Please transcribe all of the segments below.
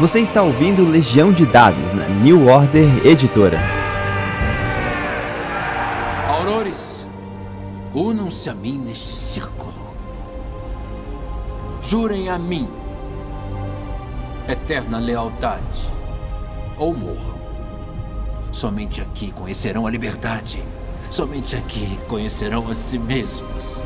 Você está ouvindo Legião de Dados na New Order Editora. Aurores, unam-se a mim neste círculo. Jurem a mim eterna lealdade ou morram. Somente aqui conhecerão a liberdade. Somente aqui conhecerão a si mesmos.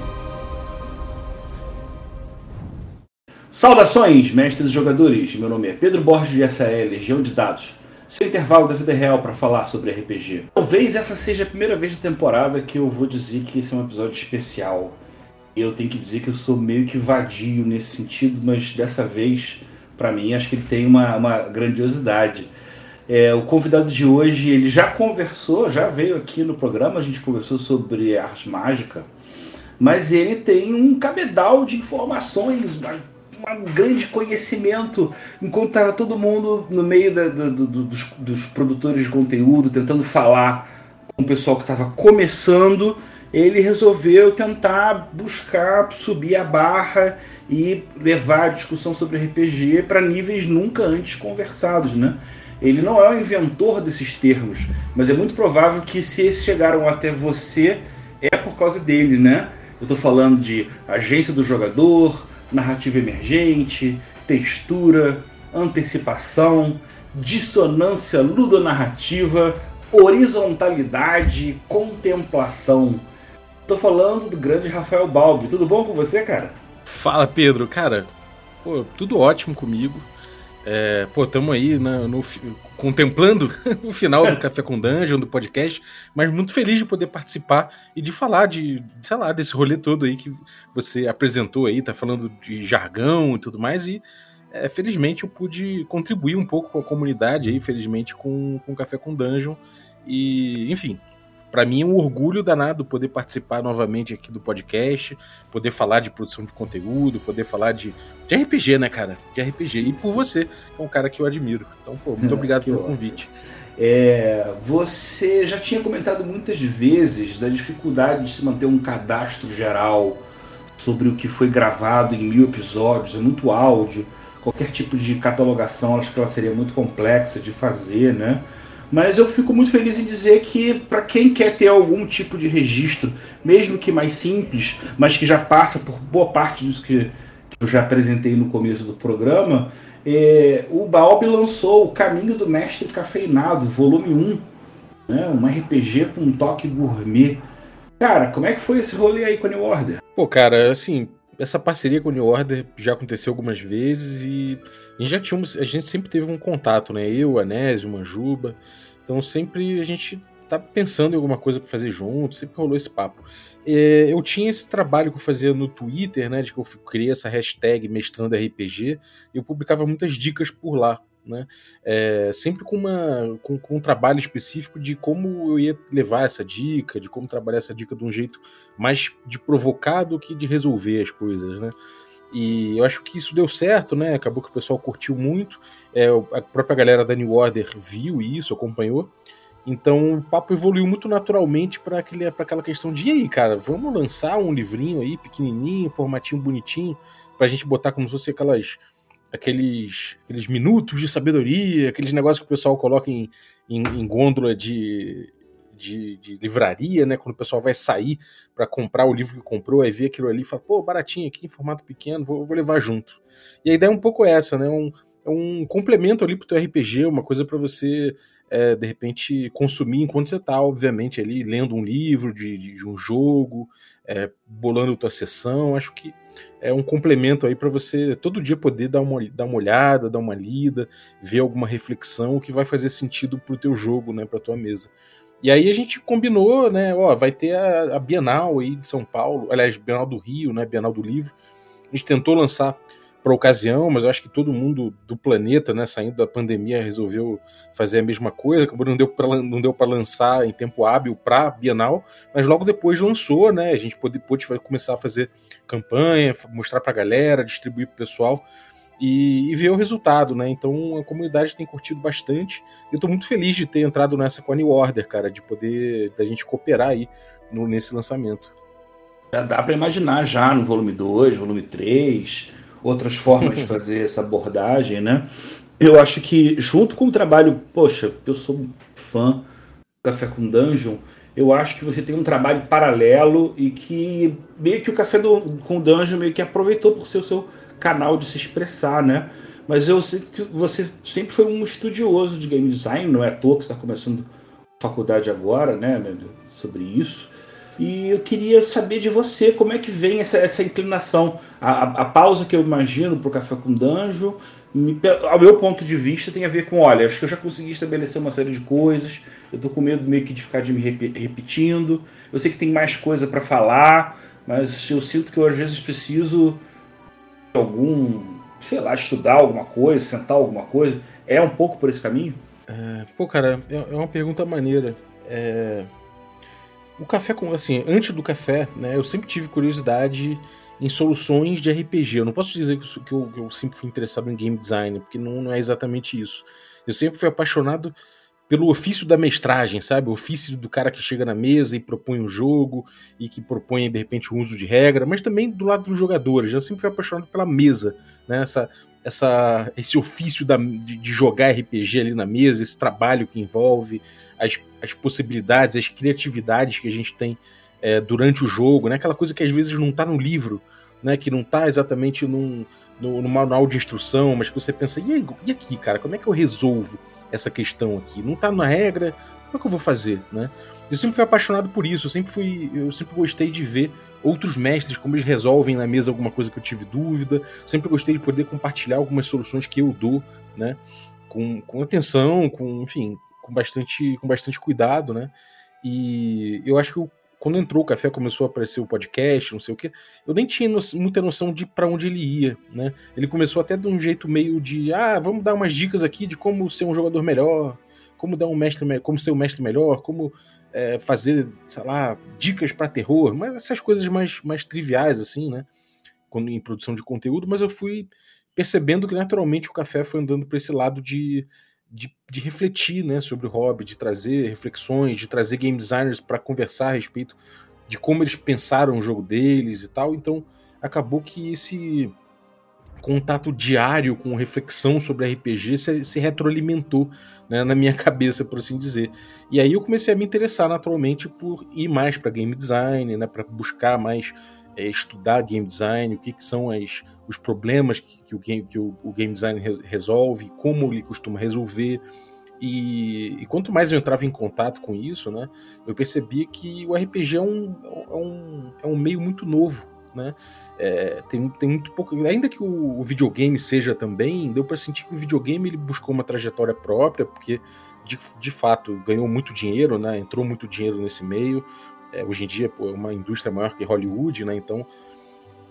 Saudações, mestres e jogadores! Meu nome é Pedro Borges de SAE, Legião de Dados. Seu intervalo da vida real para falar sobre RPG. Talvez essa seja a primeira vez da temporada que eu vou dizer que esse é um episódio especial. Eu tenho que dizer que eu sou meio que vadio nesse sentido, mas dessa vez, para mim, acho que ele tem uma, uma grandiosidade. É, o convidado de hoje, ele já conversou, já veio aqui no programa, a gente conversou sobre arte mágica, mas ele tem um cabedal de informações, um grande conhecimento, enquanto estava todo mundo no meio da, do, do, dos, dos, produtores de conteúdo, tentando falar com o pessoal que estava começando, ele resolveu tentar buscar subir a barra e levar a discussão sobre RPG para níveis nunca antes conversados, né? Ele não é o inventor desses termos, mas é muito provável que se esses chegaram até você é por causa dele, né? Eu estou falando de agência do jogador, narrativa emergente, textura, antecipação, dissonância ludonarrativa, horizontalidade, contemplação. Tô falando do grande Rafael Balbi. Tudo bom com você, cara? Fala, Pedro. Cara, pô, tudo ótimo comigo. É, pô, estamos aí né, no, contemplando o final do Café com Dungeon, do podcast, mas muito feliz de poder participar e de falar de, sei lá, desse rolê todo aí que você apresentou aí, tá falando de jargão e tudo mais, e é, felizmente eu pude contribuir um pouco com a comunidade aí, felizmente com, com o Café com Dungeon, e enfim, para mim é um orgulho danado poder participar novamente aqui do podcast, poder falar de produção de conteúdo, poder falar de, de RPG, né, cara? De RPG. E por você, que é um cara que eu admiro. Então, pô, muito é, obrigado pelo ótimo. convite. É, você já tinha comentado muitas vezes da dificuldade de se manter um cadastro geral sobre o que foi gravado em mil episódios, é muito áudio, qualquer tipo de catalogação, acho que ela seria muito complexa de fazer, né? Mas eu fico muito feliz em dizer que, para quem quer ter algum tipo de registro, mesmo que mais simples, mas que já passa por boa parte disso que, que eu já apresentei no começo do programa, é, o Baob lançou O Caminho do Mestre Cafeinado, volume 1, né, um RPG com um toque gourmet. Cara, como é que foi esse rolê aí com a New Order? Pô, cara, assim, essa parceria com a New Order já aconteceu algumas vezes e já tínhamos, a gente sempre teve um contato, né? Eu, Anésio, Manjuba. Então sempre a gente tá pensando em alguma coisa para fazer junto, sempre rolou esse papo. É, eu tinha esse trabalho que eu fazia no Twitter, né? De que eu criei essa hashtag mestrando RPG, eu publicava muitas dicas por lá. Né? É, sempre com, uma, com, com, um trabalho específico de como eu ia levar essa dica, de como trabalhar essa dica de um jeito mais de provocar do que de resolver as coisas, né? E eu acho que isso deu certo, né? Acabou que o pessoal curtiu muito. É, a própria galera da New Order viu isso, acompanhou. Então o papo evoluiu muito naturalmente para aquela questão de e aí, cara, vamos lançar um livrinho aí, pequenininho, formatinho bonitinho, para a gente botar como se fosse aquelas aqueles, aqueles minutos de sabedoria, aqueles negócios que o pessoal coloca em, em, em gôndola de, de, de, livraria, né? Quando o pessoal vai sair para comprar o livro que comprou, aí vê aquilo ali e fala, pô, baratinho aqui, em formato pequeno, vou, vou levar junto. E a ideia é um pouco essa, né? Um, é um complemento ali pro teu RPG, uma coisa para você é, de repente consumir enquanto você está, obviamente, ali lendo um livro de, de, de um jogo, é, bolando tua sessão. Acho que é um complemento aí para você todo dia poder dar uma, dar uma olhada, dar uma lida, ver alguma reflexão que vai fazer sentido pro teu jogo, né, pra tua mesa. E aí a gente combinou, né, ó, vai ter a, a Bienal aí de São Paulo, aliás, Bienal do Rio, né, Bienal do Livro. A gente tentou lançar para ocasião, mas eu acho que todo mundo do planeta, né, saindo da pandemia, resolveu fazer a mesma coisa. Acabou não deu para não deu para lançar em tempo hábil para Bienal, mas logo depois lançou, né? A gente pôde, pôde começar a fazer campanha, mostrar para a galera, distribuir para o pessoal. E, e, ver o resultado, né? Então a comunidade tem curtido bastante. Eu estou muito feliz de ter entrado nessa com a New Order, cara, de poder da gente cooperar aí no, nesse lançamento. Já dá para imaginar já no volume 2, volume 3, outras formas de fazer essa abordagem, né? eu acho que junto com o trabalho, poxa, eu sou fã do Café com Dungeon, eu acho que você tem um trabalho paralelo e que meio que o Café do, com Dungeon meio que aproveitou por ser o seu canal de se expressar, né? Mas eu sei que você sempre foi um estudioso de game design, não é à toa que está começando faculdade agora, né, né, sobre isso. E eu queria saber de você como é que vem essa, essa inclinação, a, a, pausa que eu imagino para o Café com Dungeon, me, ao meu ponto de vista, tem a ver com, olha, acho que eu já consegui estabelecer uma série de coisas, eu tô com medo meio que de ficar de me rep repetindo, eu sei que tem mais coisa para falar, mas eu sinto que eu às vezes preciso algum, sei lá, estudar alguma coisa, sentar alguma coisa. É um pouco por esse caminho? É, pô, cara, é, é uma pergunta maneira. É... O café. Assim, antes do café, né, eu sempre tive curiosidade em soluções de RPG. Eu não posso dizer que eu, que eu sempre fui interessado em game design, porque não, não, é exatamente isso. Eu sempre fui apaixonado pelo ofício da mestragem, sabe? O ofício do cara que chega na mesa e propõe um jogo e que propõe, de repente, o uso de regra, mas também do lado dos jogadores. Eu sempre fui apaixonado pela mesa, né? Essa, essa, esse ofício da, de, de, jogar RPG ali na mesa, esse trabalho que envolve, as, as possibilidades, as criatividades que a gente tem é, durante o jogo, né? Aquela coisa que às vezes não está no livro, né? Que não está exatamente num, no, no, manual de instrução, mas que você pensa, e, e aqui, cara, como é que eu resolvo essa questão aqui? Não está na regra, como é que eu vou fazer, né? Eu sempre fui apaixonado por isso, eu sempre fui, eu sempre gostei de ver outros mestres como eles resolvem na mesa alguma coisa que eu tive dúvida, sempre gostei de poder compartilhar algumas soluções que eu dou, né? Com, com atenção, com, enfim, com bastante, com bastante cuidado, né? E eu acho que o quando entrou o café, começou a aparecer o podcast, não sei o que, eu nem tinha no, muita noção de para onde ele ia, né? Ele começou até de um jeito meio de, ah, vamos dar umas dicas aqui de como ser um jogador melhor, como dar um mestre, como ser um mestre melhor, como é, fazer, sei lá, dicas para terror, mas essas coisas mais, mais triviais assim, né? Quando em produção de conteúdo, mas eu fui percebendo que naturalmente o café foi andando para esse lado de de, de, refletir né, sobre o hobby, de trazer reflexões, de trazer game designers para conversar a respeito de como eles pensaram o jogo deles e tal. Então acabou que esse contato diário com reflexão sobre RPG se, se retroalimentou né, na minha cabeça, por assim dizer. E aí eu comecei a me interessar naturalmente por ir mais para game design, né, para buscar mais é, estudar game design, o que, que são as, os problemas que, que, o, game, que o, o, game design re, resolve, como ele costuma resolver. E, e, quanto mais eu entrava em contato com isso, né, eu percebia que o RPG é um, é um, é um meio muito novo. Né? É, tem, tem muito pouco. Ainda que o, o videogame seja também, deu para sentir que o videogame ele buscou uma trajetória própria, porque de, de fato ganhou muito dinheiro, né? entrou muito dinheiro nesse meio. É, hoje em dia pô, é uma indústria maior que Hollywood, né? Então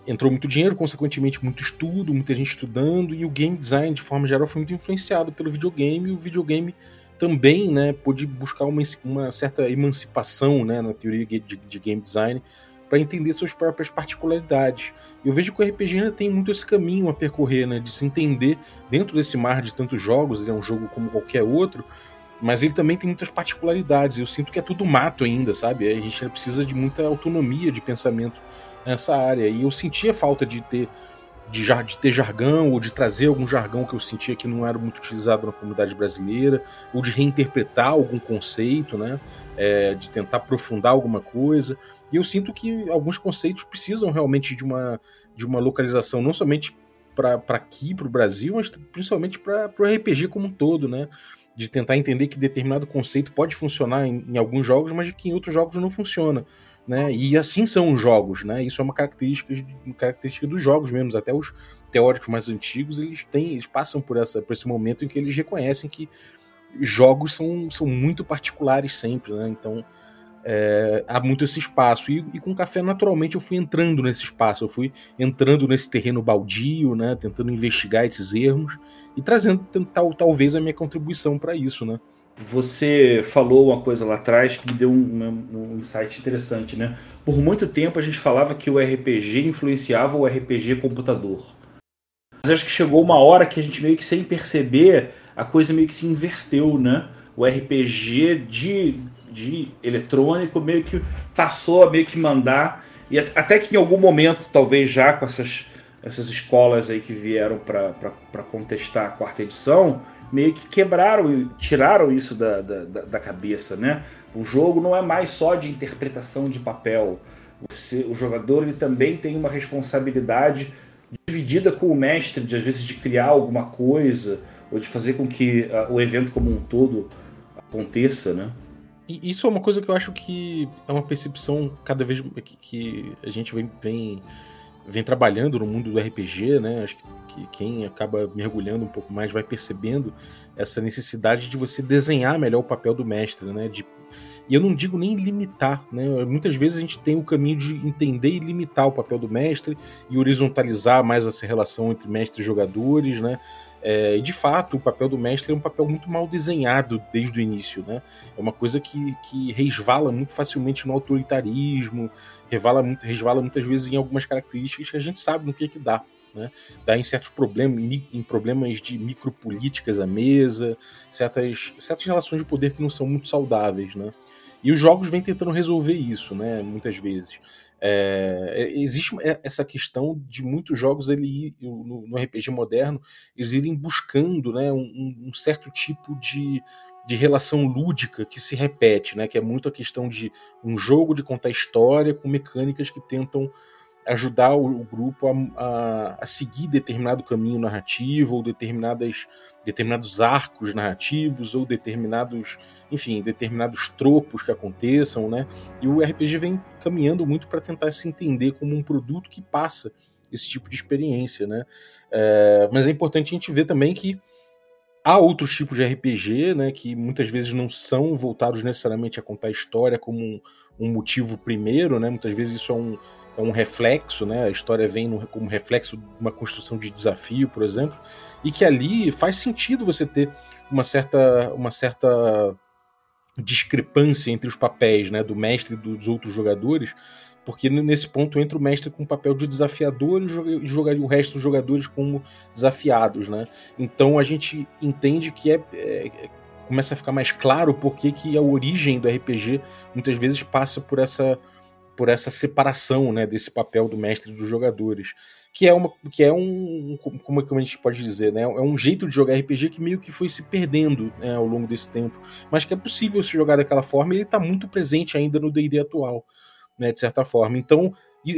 entrou muito dinheiro, consequentemente muito estudo, muita gente estudando, e o game design, de forma geral, foi muito influenciado pelo videogame, e o videogame também né, pôde buscar uma, uma certa emancipação né, na teoria de, de game design para entender suas próprias particularidades. Eu vejo que o RPG ainda tem muito esse caminho a percorrer, né, de se entender dentro desse mar de tantos jogos, ele é um jogo como qualquer outro, mas ele também tem muitas particularidades. Eu sinto que é tudo mato ainda, sabe? A gente precisa de muita autonomia de pensamento nessa área. E eu sentia falta de ter de, de, ter jargão ou de trazer algum jargão que eu sentia que não era muito utilizado na comunidade brasileira, ou de reinterpretar algum conceito, né? É, de tentar aprofundar alguma coisa. E eu sinto que alguns conceitos precisam realmente de uma, de uma localização, não somente para aqui, para o Brasil, mas principalmente para o RPG como um todo, né? de tentar entender que determinado conceito pode funcionar em, em, alguns jogos, mas que em outros jogos não funciona. Né? E assim são os jogos, né? Isso é uma característica, uma característica dos jogos mesmo. Até os teóricos mais antigos eles têm, eles passam por, essa, por esse momento em que eles reconhecem que jogos são, são muito particulares sempre, né? Então é, há muito esse espaço. E, e, com o café, naturalmente, eu fui entrando nesse espaço, eu fui entrando nesse terreno baldio, né, tentando investigar esses erros e trazendo tal, talvez a minha contribuição para isso. Né. Você falou uma coisa lá atrás que me deu um, um, insight interessante, né? Por muito tempo a gente falava que o RPG influenciava o RPG computador. Mas acho que chegou uma hora que a gente meio que sem perceber a coisa meio que se inverteu, né? O RPG de de eletrônico meio que passou a meio que mandar e até que em algum momento talvez já com essas essas escolas aí que vieram para contestar a quarta edição, meio que quebraram e tiraram isso da, da, da, cabeça, né? O jogo não é mais só de interpretação de papel. Você, o jogador ele também tem uma responsabilidade dividida com o mestre, de às vezes de criar alguma coisa ou de fazer com que uh, o evento como um todo aconteça, né? E isso é uma coisa que eu acho que é uma percepção cada vez que, que a gente vem, vem, vem, trabalhando no mundo do RPG, né? Acho que, que, quem acaba mergulhando um pouco mais vai percebendo essa necessidade de você desenhar melhor o papel do mestre, né? De, e eu não digo nem limitar, né? Muitas vezes a gente tem o caminho de entender e limitar o papel do mestre e horizontalizar mais essa relação entre mestre e jogadores, né? É, de fato, o papel do mestre é um papel muito mal desenhado desde o início. Né? É uma coisa que, que resvala muito facilmente no autoritarismo, resvala, muito, resvala muitas vezes em algumas características que a gente sabe no que, é que dá. Né? Dá em certos problemas, em problemas de micropolíticas à mesa, certas, certas relações de poder que não são muito saudáveis. Né? E os jogos vêm tentando resolver isso, né? muitas vezes. É, é, existe essa questão de muitos jogos ele no, no RPG moderno eles irem buscando né, um, um, certo tipo de, de relação lúdica que se repete, né, que é muito a questão de um jogo de contar história com mecânicas que tentam ajudar o, o grupo a, a, a, seguir determinado caminho narrativo ou determinadas, determinados arcos narrativos ou determinados, enfim, determinados tropos que aconteçam, né? E o RPG vem caminhando muito para tentar se entender como um produto que passa esse tipo de experiência, né? É, mas é importante a gente ver também que há outros tipos de RPG, né, que muitas vezes não são voltados necessariamente a contar história como um, um motivo primeiro, né? Muitas vezes isso é um, é um reflexo, né? A história vem como reflexo de uma construção de desafio, por exemplo, e que ali faz sentido você ter uma certa, uma certa discrepância entre os papéis, né, do mestre e dos outros jogadores, porque nesse ponto entra o mestre com o papel de desafiador e jogaria o resto dos jogadores como desafiados, né? Então a gente entende que é, é começa a ficar mais claro porque que a origem do RPG muitas vezes passa por essa por essa separação né, desse papel do mestre dos jogadores. Que é, uma, que é um. Como, é que a gente pode dizer? Né? É um jeito de jogar RPG que meio que foi se perdendo né, ao longo desse tempo. Mas que é possível se jogar daquela forma e ele está muito presente ainda no DD atual, né, de certa forma. Então,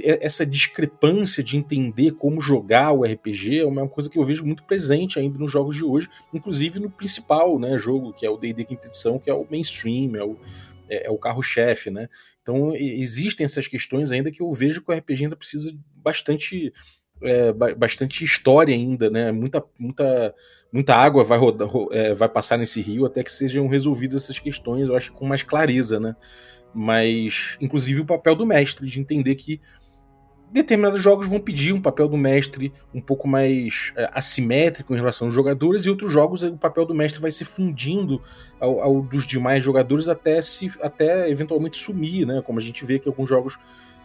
essa discrepância de entender como jogar o RPG é uma coisa que eu vejo muito presente ainda nos jogos de hoje, inclusive no principal né, jogo, que é o D&D Quinta Edição, que é o mainstream, é o, é, é o carro-chefe, né? Então existem essas questões ainda que eu vejo que o RPG ainda precisa bastante é, bastante história ainda, né? Muita, muita, muita água vai, rodar, é, vai passar nesse rio até que sejam resolvidas essas questões, eu acho, com mais clareza, né? Mas, inclusive, o papel do mestre, de entender que determinados jogos vão pedir um papel do mestre um pouco mais é, assimétrico em relação aos jogadores, e outros jogos o papel do mestre vai se fundindo ao, ao, dos demais jogadores até se até eventualmente sumir, né? Como a gente vê que alguns jogos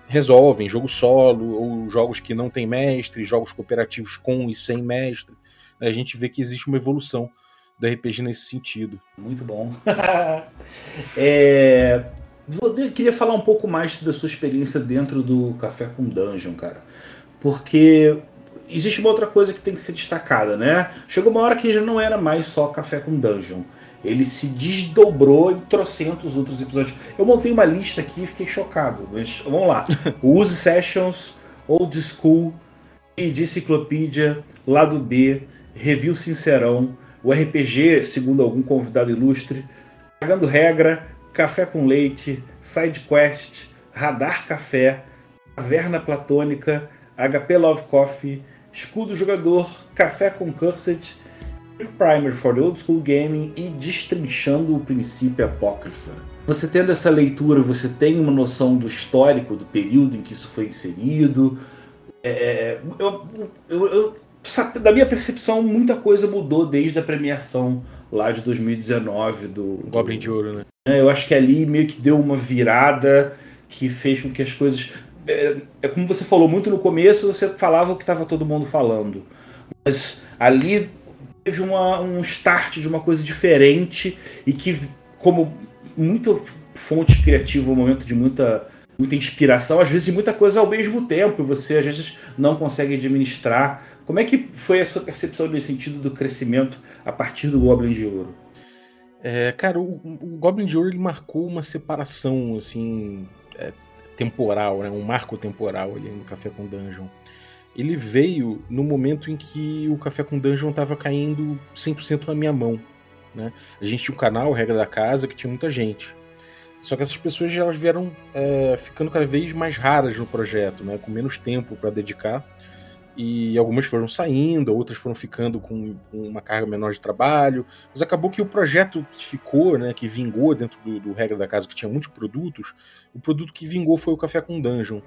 resolvem, jogo solo, ou jogos que não tem mestre, jogos cooperativos com e sem mestre. A gente vê que existe uma evolução do RPG nesse sentido. Muito bom. é, eu queria falar um pouco mais da sua experiência dentro do Café com Dungeon, cara. Porque existe uma outra coisa que tem que ser destacada, né? Chegou uma hora que já não era mais só Café com Dungeon. Ele se desdobrou em trocentos outros episódios. Eu montei uma lista aqui e fiquei chocado. Mas vamos lá. Use Sessions, Old School, de Ciclopédia, Lado B, Review Sincerão, o RPG, segundo algum convidado ilustre, Pagando Regra, Café com Leite, Side Quest, Radar Café, Caverna Platônica, HP Love Coffee, Escudo Jogador, Café com Cursed, Primer for the Old School Gaming e Destrinchando o Princípio Apócrifa. Você tendo essa leitura, você tem uma noção do histórico, do período em que isso foi inserido. É, é eu, eu, eu, da minha percepção, muita coisa mudou desde a premiação lá de 2019 do. Goblin de Ouro, né? É, eu acho que ali meio que deu uma virada que fez com que as coisas. É, é como você falou, muito no começo você falava o que estava todo mundo falando. Mas ali teve uma, um start de uma coisa diferente e que, como muita fonte criativa, um momento de muita muita inspiração, às vezes muita coisa ao mesmo tempo, e você às vezes não consegue administrar. Como é que foi a sua percepção nesse sentido do crescimento a partir do Goblin de Ouro? É, cara, o, o, Goblin de Ouro ele marcou uma separação assim é, temporal, né? um marco temporal ali no Café com Dungeon. Ele veio no momento em que o Café com Dungeon estava caindo 100% na minha mão. Né? A gente tinha um canal, Regra da Casa, que tinha muita gente. Só que essas pessoas elas vieram é, ficando cada vez mais raras no projeto, né? com menos tempo para dedicar e algumas foram saindo, outras foram ficando com, com, uma carga menor de trabalho, mas acabou que o projeto que ficou, né, que vingou dentro do, do regra da casa, que tinha muitos produtos, o produto que vingou foi o Café com Dungeon.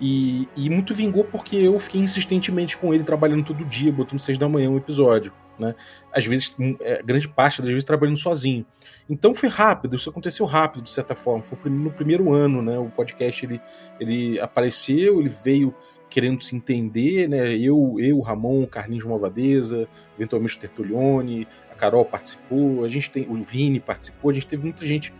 E, e muito vingou porque eu fiquei insistentemente com ele, trabalhando todo dia, botando seis da manhã um episódio. Né? Às vezes, é, grande parte das vezes trabalhando sozinho. Então foi rápido, isso aconteceu rápido, de certa forma. Foi no primeiro ano, né? O podcast ele, ele apareceu, ele veio querendo se entender, né? Eu, eu, Ramon, Carlinhos Malvadeza, eventualmente o Tertulione, a Carol participou, a gente tem, o Vini participou, a gente teve muita gente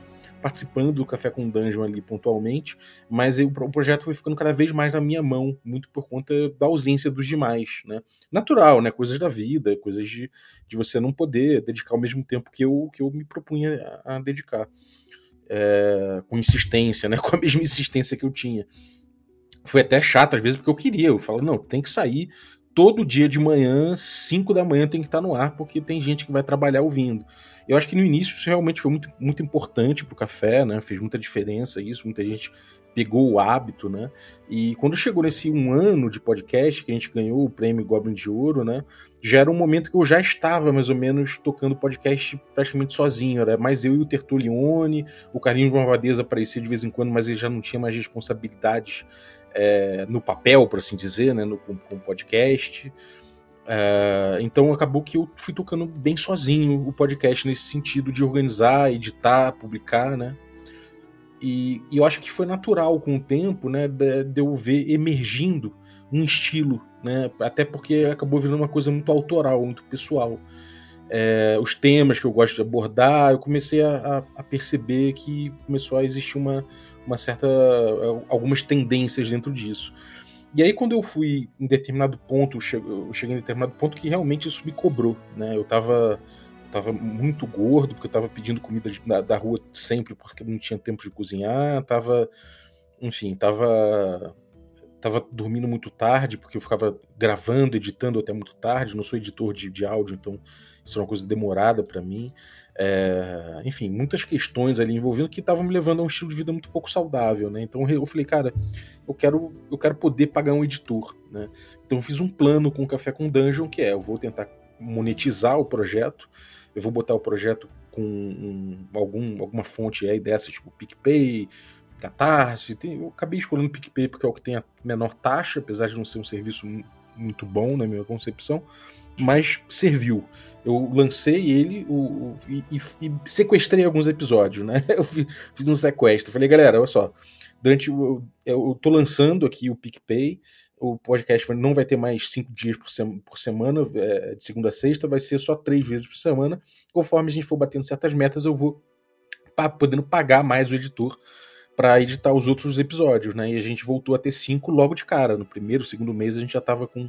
participando do Café com Dungeon ali pontualmente, mas eu, o projeto foi ficando cada vez mais na minha mão, muito por conta da ausência dos demais, né? Natural, né? Coisas da vida, coisas de, de você não poder dedicar ao mesmo tempo que eu, que eu me propunha a, a dedicar. É, com insistência, né? Com a mesma insistência que eu tinha. Foi até chato às vezes, porque eu queria. Eu falo, não, tem que sair todo dia de manhã, 5 da manhã tem que estar no ar, porque tem gente que vai trabalhar ouvindo. Eu acho que no início isso realmente foi muito, muito importante pro café, né? Fez muita diferença isso, muita gente pegou o hábito, né? E quando chegou nesse um ano de podcast, que a gente ganhou o prêmio Goblin de Ouro, né? Já era um momento que eu já estava mais ou menos tocando podcast praticamente sozinho. Era mais eu e o Tertulione, o Carlinhos Malvadeza aparecia de vez em quando, mas ele já não tinha mais responsabilidades é, no papel, por assim dizer, né? No, com, com podcast. É, então acabou que eu fui tocando bem sozinho o podcast nesse sentido de organizar, editar, publicar, né? E, e, eu acho que foi natural com o tempo, né, de, de, eu ver emergindo um estilo, né, até porque acabou virando uma coisa muito autoral, muito pessoal. É, os temas que eu gosto de abordar, eu comecei a, a, perceber que começou a existir uma, uma certa algumas tendências dentro disso. E aí quando eu fui em determinado ponto, eu cheguei em determinado ponto que realmente isso me cobrou, né? Eu estava tava muito gordo, porque eu tava pedindo comida de, da, da, rua sempre, porque não tinha tempo de cozinhar, tava, enfim, tava, tava dormindo muito tarde, porque eu ficava gravando, editando até muito tarde, não sou editor de, de áudio, então isso é uma coisa demorada para mim. É, enfim, muitas questões ali envolvendo que estavam me levando a um estilo de vida muito pouco saudável, né? Então eu falei, cara, eu quero, eu quero poder pagar um editor, né? Então eu fiz um plano com o Café com Dungeon, que é, eu vou tentar monetizar o projeto, eu vou botar o projeto com um, algum, alguma fonte aí dessa, tipo PicPay, Catarse. Tem, eu acabei escolhendo PicPay porque é o que tem a menor taxa, apesar de não ser um serviço muito bom na minha concepção, mas serviu. Eu lancei ele o, o, e, e, sequestrei alguns episódios, né? Eu fiz, um sequestro. Falei, galera, olha só, durante o. Eu, tô lançando aqui o PicPay, o podcast não vai ter mais cinco dias por, por semana, é, de segunda a sexta, vai ser só três vezes por semana. Conforme a gente for batendo certas metas, eu vou podendo pagar mais o editor para editar os outros episódios, né? E a gente voltou a ter cinco logo de cara. No primeiro, segundo mês, a gente já estava com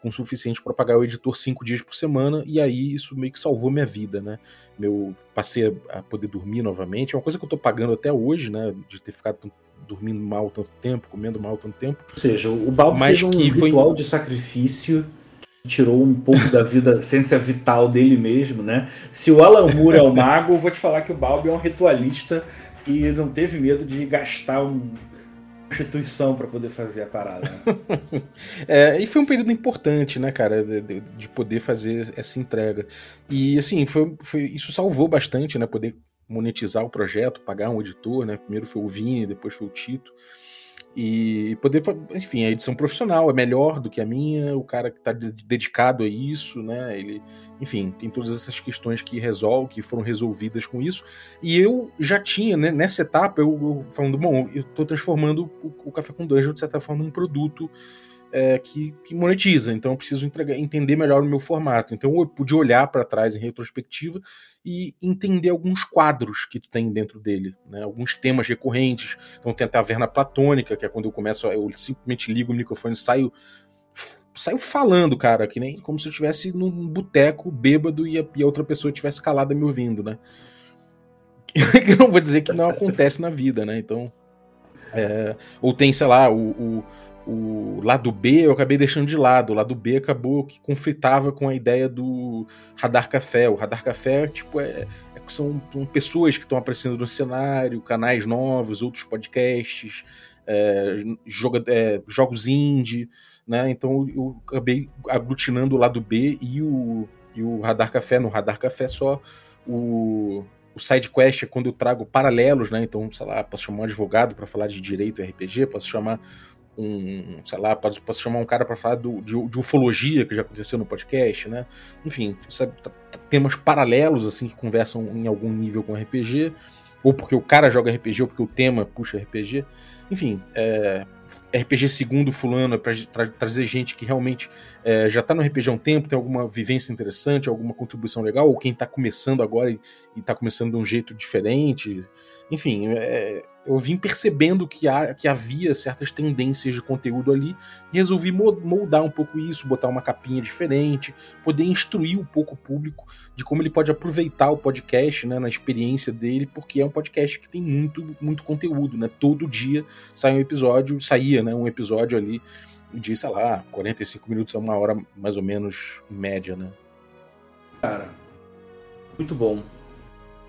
com o suficiente para pagar o editor cinco dias por semana, e aí isso meio que salvou minha vida, né? Meu, passei a poder dormir novamente, é uma coisa que eu tô pagando até hoje, né? De ter ficado dormindo mal tanto tempo, comendo mal tanto tempo. Ou seja, o Balbo fez um ritual foi... de sacrifício tirou um pouco da vida, essência vital dele mesmo, né? Se o Alan Moore é o mago, eu vou te falar que o Balbo é um ritualista e não teve medo de gastar um instituição para poder fazer a parada. Né? é, e foi um período importante, né, cara, de, de, poder fazer essa entrega. E assim, foi, foi, isso salvou bastante, né, poder monetizar o projeto, pagar um editor, né? Primeiro foi o Vini, depois foi o Tito. E poder, enfim, a edição profissional é melhor do que a minha, o cara que está dedicado a isso, né? Ele, enfim, tem todas essas questões que resolve, que foram resolvidas com isso. E eu já tinha, né, nessa etapa, eu, eu falando, bom, eu estou transformando o, o, Café com Dungeon, de certa forma, num produto é, que, que, monetiza, então eu preciso entregar, entender melhor o meu formato. Então eu pude olhar para trás em retrospectiva e entender alguns quadros que tem dentro dele, né? alguns temas recorrentes. Então tem a taverna platônica, que é quando eu começo, eu simplesmente ligo o microfone e saio saiu falando, cara, que nem como se eu estivesse num boteco bêbado e a, e a outra pessoa estivesse calada me ouvindo, né? que não vou dizer que não acontece na vida, né? Então. É, ou tem, sei lá, o, o, o, lado B eu acabei deixando de lado. O lado B acabou que conflitava com a ideia do Radar Café. O Radar Café, tipo, é, é são, são, pessoas que estão aparecendo no cenário, canais novos, outros podcasts, é, joga, é, jogos indie, né? Então eu acabei aglutinando o lado B e o, e o Radar Café. No Radar Café só o o side quest é quando eu trago paralelos, né? Então, sei lá, posso chamar um advogado para falar de direito RPG, posso chamar um, sei lá, posso, posso chamar um cara para falar do, de, de, ufologia, que já aconteceu no podcast, né? Enfim, sabe, temas paralelos, assim, que conversam em algum nível com RPG, ou porque o cara joga RPG, ou porque o tema puxa RPG. Enfim, é, RPG segundo fulano é para tra trazer gente que realmente é, já está no RPG há um tempo, tem alguma vivência interessante, alguma contribuição legal, ou quem está começando agora e está começando de um jeito diferente. Enfim, é, eu vim percebendo que, há, que havia certas tendências de conteúdo ali e resolvi moldar um pouco isso, botar uma capinha diferente, poder instruir um pouco o público de como ele pode aproveitar o podcast né, na experiência dele, porque é um podcast que tem muito, muito conteúdo, né? Todo dia sai um episódio, saía né, um episódio ali de, sei lá, 45 minutos a uma hora mais ou menos média, né? Cara, muito bom.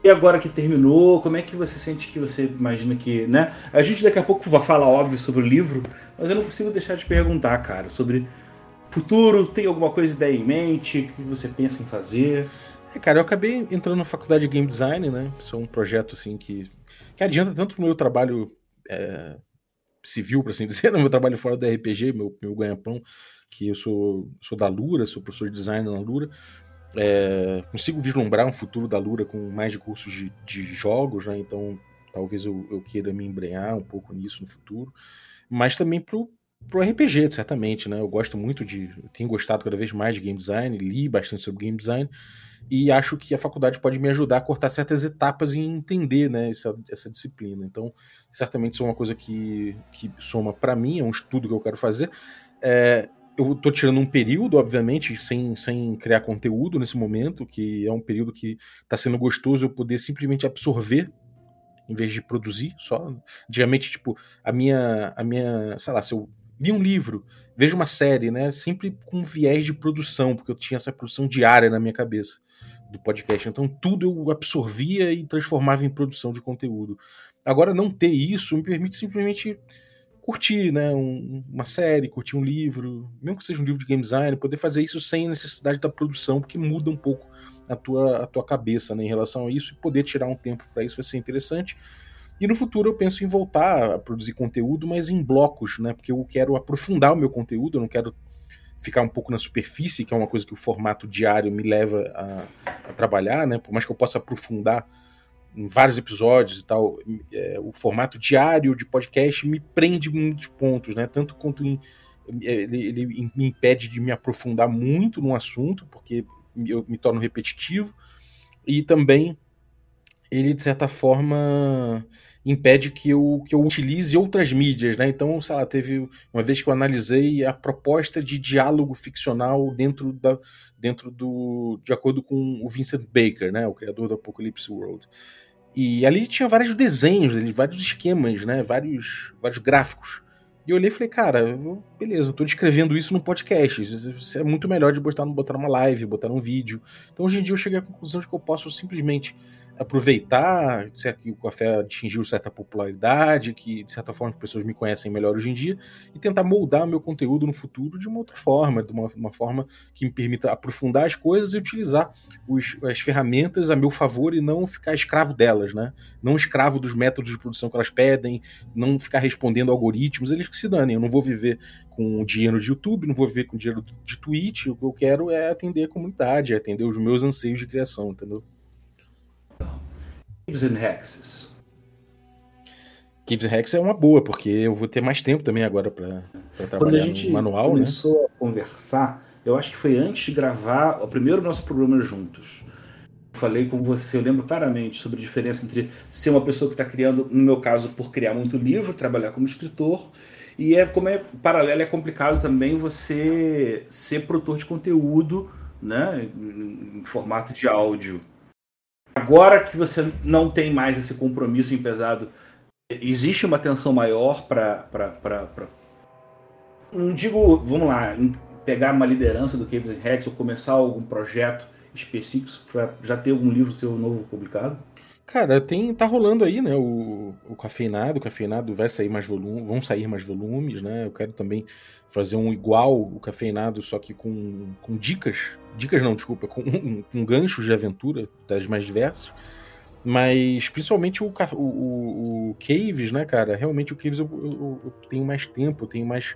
E agora que terminou, como é que você sente que você imagina que, né? A gente daqui a pouco vai falar óbvio sobre o livro, mas eu não consigo deixar de perguntar, cara, sobre futuro, tem alguma coisa ideia em mente, o que você pensa em fazer? É, cara, eu acabei entrando na faculdade de game design, né? Isso é um projeto assim que, que adianta tanto no meu trabalho é, civil, por assim dizer, no meu trabalho fora do RPG, meu, meu ganha-pão, que eu sou, sou da Lura, sou professor de design na Lura, é, consigo vislumbrar um futuro da Lura com mais de cursos de, de jogos, né? Então talvez eu, eu, queira me embrenhar um pouco nisso no futuro. Mas também pro, pro RPG, certamente, né? Eu gosto muito de. Tenho gostado cada vez mais de game design, li bastante sobre game design. E acho que a faculdade pode me ajudar a cortar certas etapas e entender né, essa, essa disciplina. Então, certamente isso é uma coisa que, que soma para mim, é um estudo que eu quero fazer. É, eu tô tirando um período, obviamente, sem, sem criar conteúdo nesse momento, que é um período que tá sendo gostoso eu poder simplesmente absorver em vez de produzir só. Antigamente, tipo, a minha, a minha, sei lá, se eu li um livro, vejo uma série, né, sempre com viés de produção, porque eu tinha essa produção diária na minha cabeça do podcast. Então tudo eu absorvia e transformava em produção de conteúdo. Agora não ter isso me permite simplesmente curtir né, um, uma série, curtir um livro, mesmo que seja um livro de game design, poder fazer isso sem necessidade da produção, porque muda um pouco a tua, a tua cabeça né, em relação a isso, e poder tirar um tempo para isso vai ser interessante. E no futuro eu penso em voltar a produzir conteúdo, mas em blocos, né? Porque eu quero aprofundar o meu conteúdo, eu não quero ficar um pouco na superfície, que é uma coisa que o formato diário me leva a, a trabalhar, né? Por mais que eu possa aprofundar em vários episódios e tal, é, o formato diário de podcast me prende muitos pontos, né? Tanto quanto em, ele, ele, me impede de me aprofundar muito no assunto, porque eu me torno repetitivo, e também ele, de certa forma, impede que eu, que eu utilize outras mídias, né? Então, sei lá, teve uma vez que eu analisei a proposta de diálogo ficcional dentro da dentro do de acordo com o Vincent Baker, né, o criador do Apocalypse World. E ali tinha vários desenhos, vários esquemas, né, vários vários gráficos. E eu olhei e falei, cara, beleza, tô descrevendo isso no podcast. Isso é muito melhor de botar, botar numa live, botar num vídeo. Então hoje em dia eu cheguei à conclusão de que eu posso simplesmente aproveitar que o café atingiu certa popularidade, que de certa forma as pessoas me conhecem melhor hoje em dia, e tentar moldar meu conteúdo no futuro de uma outra forma, de uma, uma forma que me permita aprofundar as coisas e utilizar os, as ferramentas a meu favor e não ficar escravo delas, né? Não escravo dos métodos de produção que elas pedem, não ficar respondendo algoritmos, eles que se danem. Eu não vou viver com o dinheiro de YouTube, não vou viver com o dinheiro de Twitch, o que eu quero é atender a comunidade, é atender os meus anseios de criação, entendeu? And Hexes. Caves Rex é uma boa, porque eu vou ter mais tempo também agora para trabalhar Quando a gente manual, começou né? a conversar, eu acho que foi antes de gravar o primeiro nosso programa juntos. Falei com você, eu lembro claramente sobre a diferença entre ser uma pessoa que está criando, no meu caso, por criar muito livro, trabalhar como escritor, e é como é paralelo, é complicado também você ser produtor de conteúdo, né, em formato de áudio. Agora que você não tem mais esse compromisso em pesado, existe uma atenção maior para. Não digo, vamos lá, pegar uma liderança do Caves Rex ou começar algum projeto específico para já ter algum livro seu novo publicado? Cara, tem, tá rolando aí, né? O, o cafeinado, o cafeinado vai sair mais volume, vão sair mais volumes, né? Eu quero também fazer um igual o cafeinado, só que com, com dicas. Dicas não, desculpa, com, com ganchos de aventura das mais diversas. Mas principalmente o, o, o, Caves, né, cara? Realmente o Caves eu, eu, eu tenho mais tempo, eu tenho mais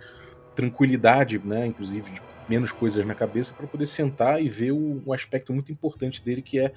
tranquilidade, né? Inclusive menos coisas na cabeça para poder sentar e ver o, um aspecto muito importante dele que é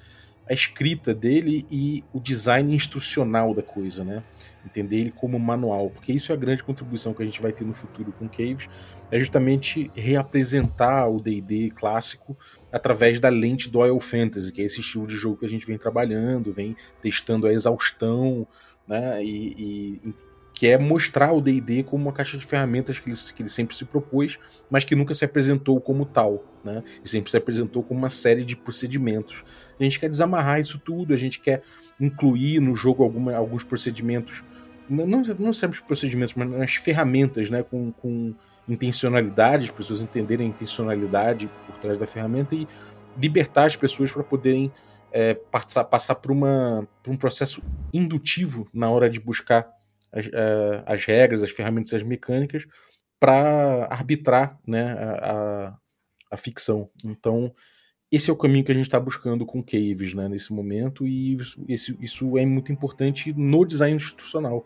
a escrita dele e o design instrucional da coisa, né? Entender ele como manual, porque isso é a grande contribuição que a gente vai ter no futuro com Caves, é justamente reapresentar o D&D clássico através da lente do Oil Fantasy, que é esse estilo de jogo que a gente vem trabalhando, vem testando a exaustão, né? E, e que é mostrar o D&D como uma caixa de ferramentas que ele, que ele sempre se propôs, mas que nunca se apresentou como tal, né? E sempre se apresentou como uma série de procedimentos. A gente quer desamarrar isso tudo, a gente quer incluir no jogo alguma, alguns procedimentos, não, não sempre procedimentos, mas as ferramentas, né? Com, com intencionalidade, as pessoas entenderem a intencionalidade por trás da ferramenta e libertar as pessoas para poderem é, passar, passar por, uma, por um processo indutivo na hora de buscar as, uh, as regras, as ferramentas, as mecânicas para arbitrar né, a, a, a, ficção. Então, esse é o caminho que a gente está buscando com Caves né, nesse momento, e isso, isso, isso é muito importante no design institucional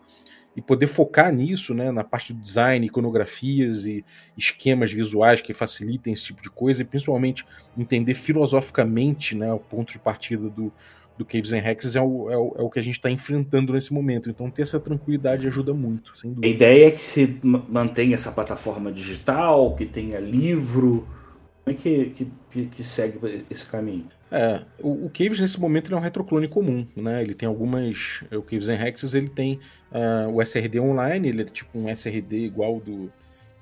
e poder focar nisso, né, na parte do design, iconografias e esquemas visuais que facilitem esse tipo de coisa, e principalmente entender filosoficamente né, o ponto de partida do, do Caves and Hexes é o, é o, é o que a gente está enfrentando nesse momento. Então ter essa tranquilidade ajuda muito, sem dúvida. A ideia é que se mantenha essa plataforma digital, que tenha livro. Como é que, que, que segue esse caminho? É, o, o, Caves nesse momento é um retroclone comum, né? Ele tem algumas. O Caves and Hexes ele tem uh, o SRD online, ele é tipo um SRD igual do,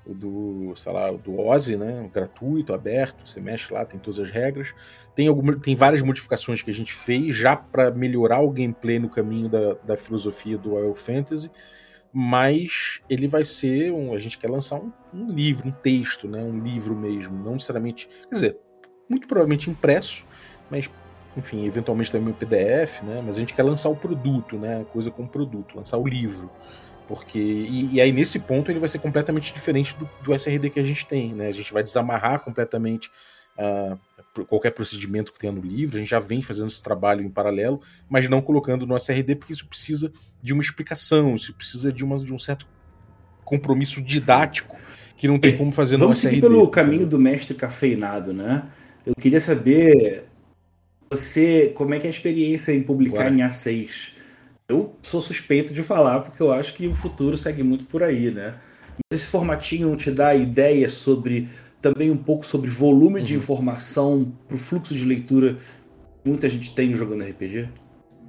o do, sei lá, do Ozzy, né? Gratuito, aberto, você mexe lá, tem todas as regras. Tem, alguma, tem várias modificações que a gente fez já para melhorar o gameplay no caminho da, da filosofia do Wild Fantasy, mas ele vai ser um, a gente quer lançar um, um, livro, um texto, né? Um livro mesmo, não necessariamente, quer dizer, muito provavelmente impresso, mas enfim, eventualmente também um PDF, né? Mas a gente quer lançar o produto, né? Coisa com produto, lançar o livro. Porque. E, e, aí, nesse ponto, ele vai ser completamente diferente do, do, SRD que a gente tem, né? A gente vai desamarrar completamente uh, qualquer procedimento que tenha no livro. A gente já vem fazendo esse trabalho em paralelo, mas não colocando no SRD, porque isso precisa de uma explicação, isso precisa de, uma, de um certo compromisso didático que não tem como fazer Vamos no SRD. Vamos seguir pelo caminho do mestre cafeinado, né? Eu queria saber você como é que é a experiência em publicar Ué. em A6 eu sou suspeito de falar, porque eu acho que o futuro segue muito por aí, né? Mas esse formatinho não te dá ideia sobre também um pouco sobre volume uhum. de informação para o fluxo de leitura que muita gente tem jogando RPG?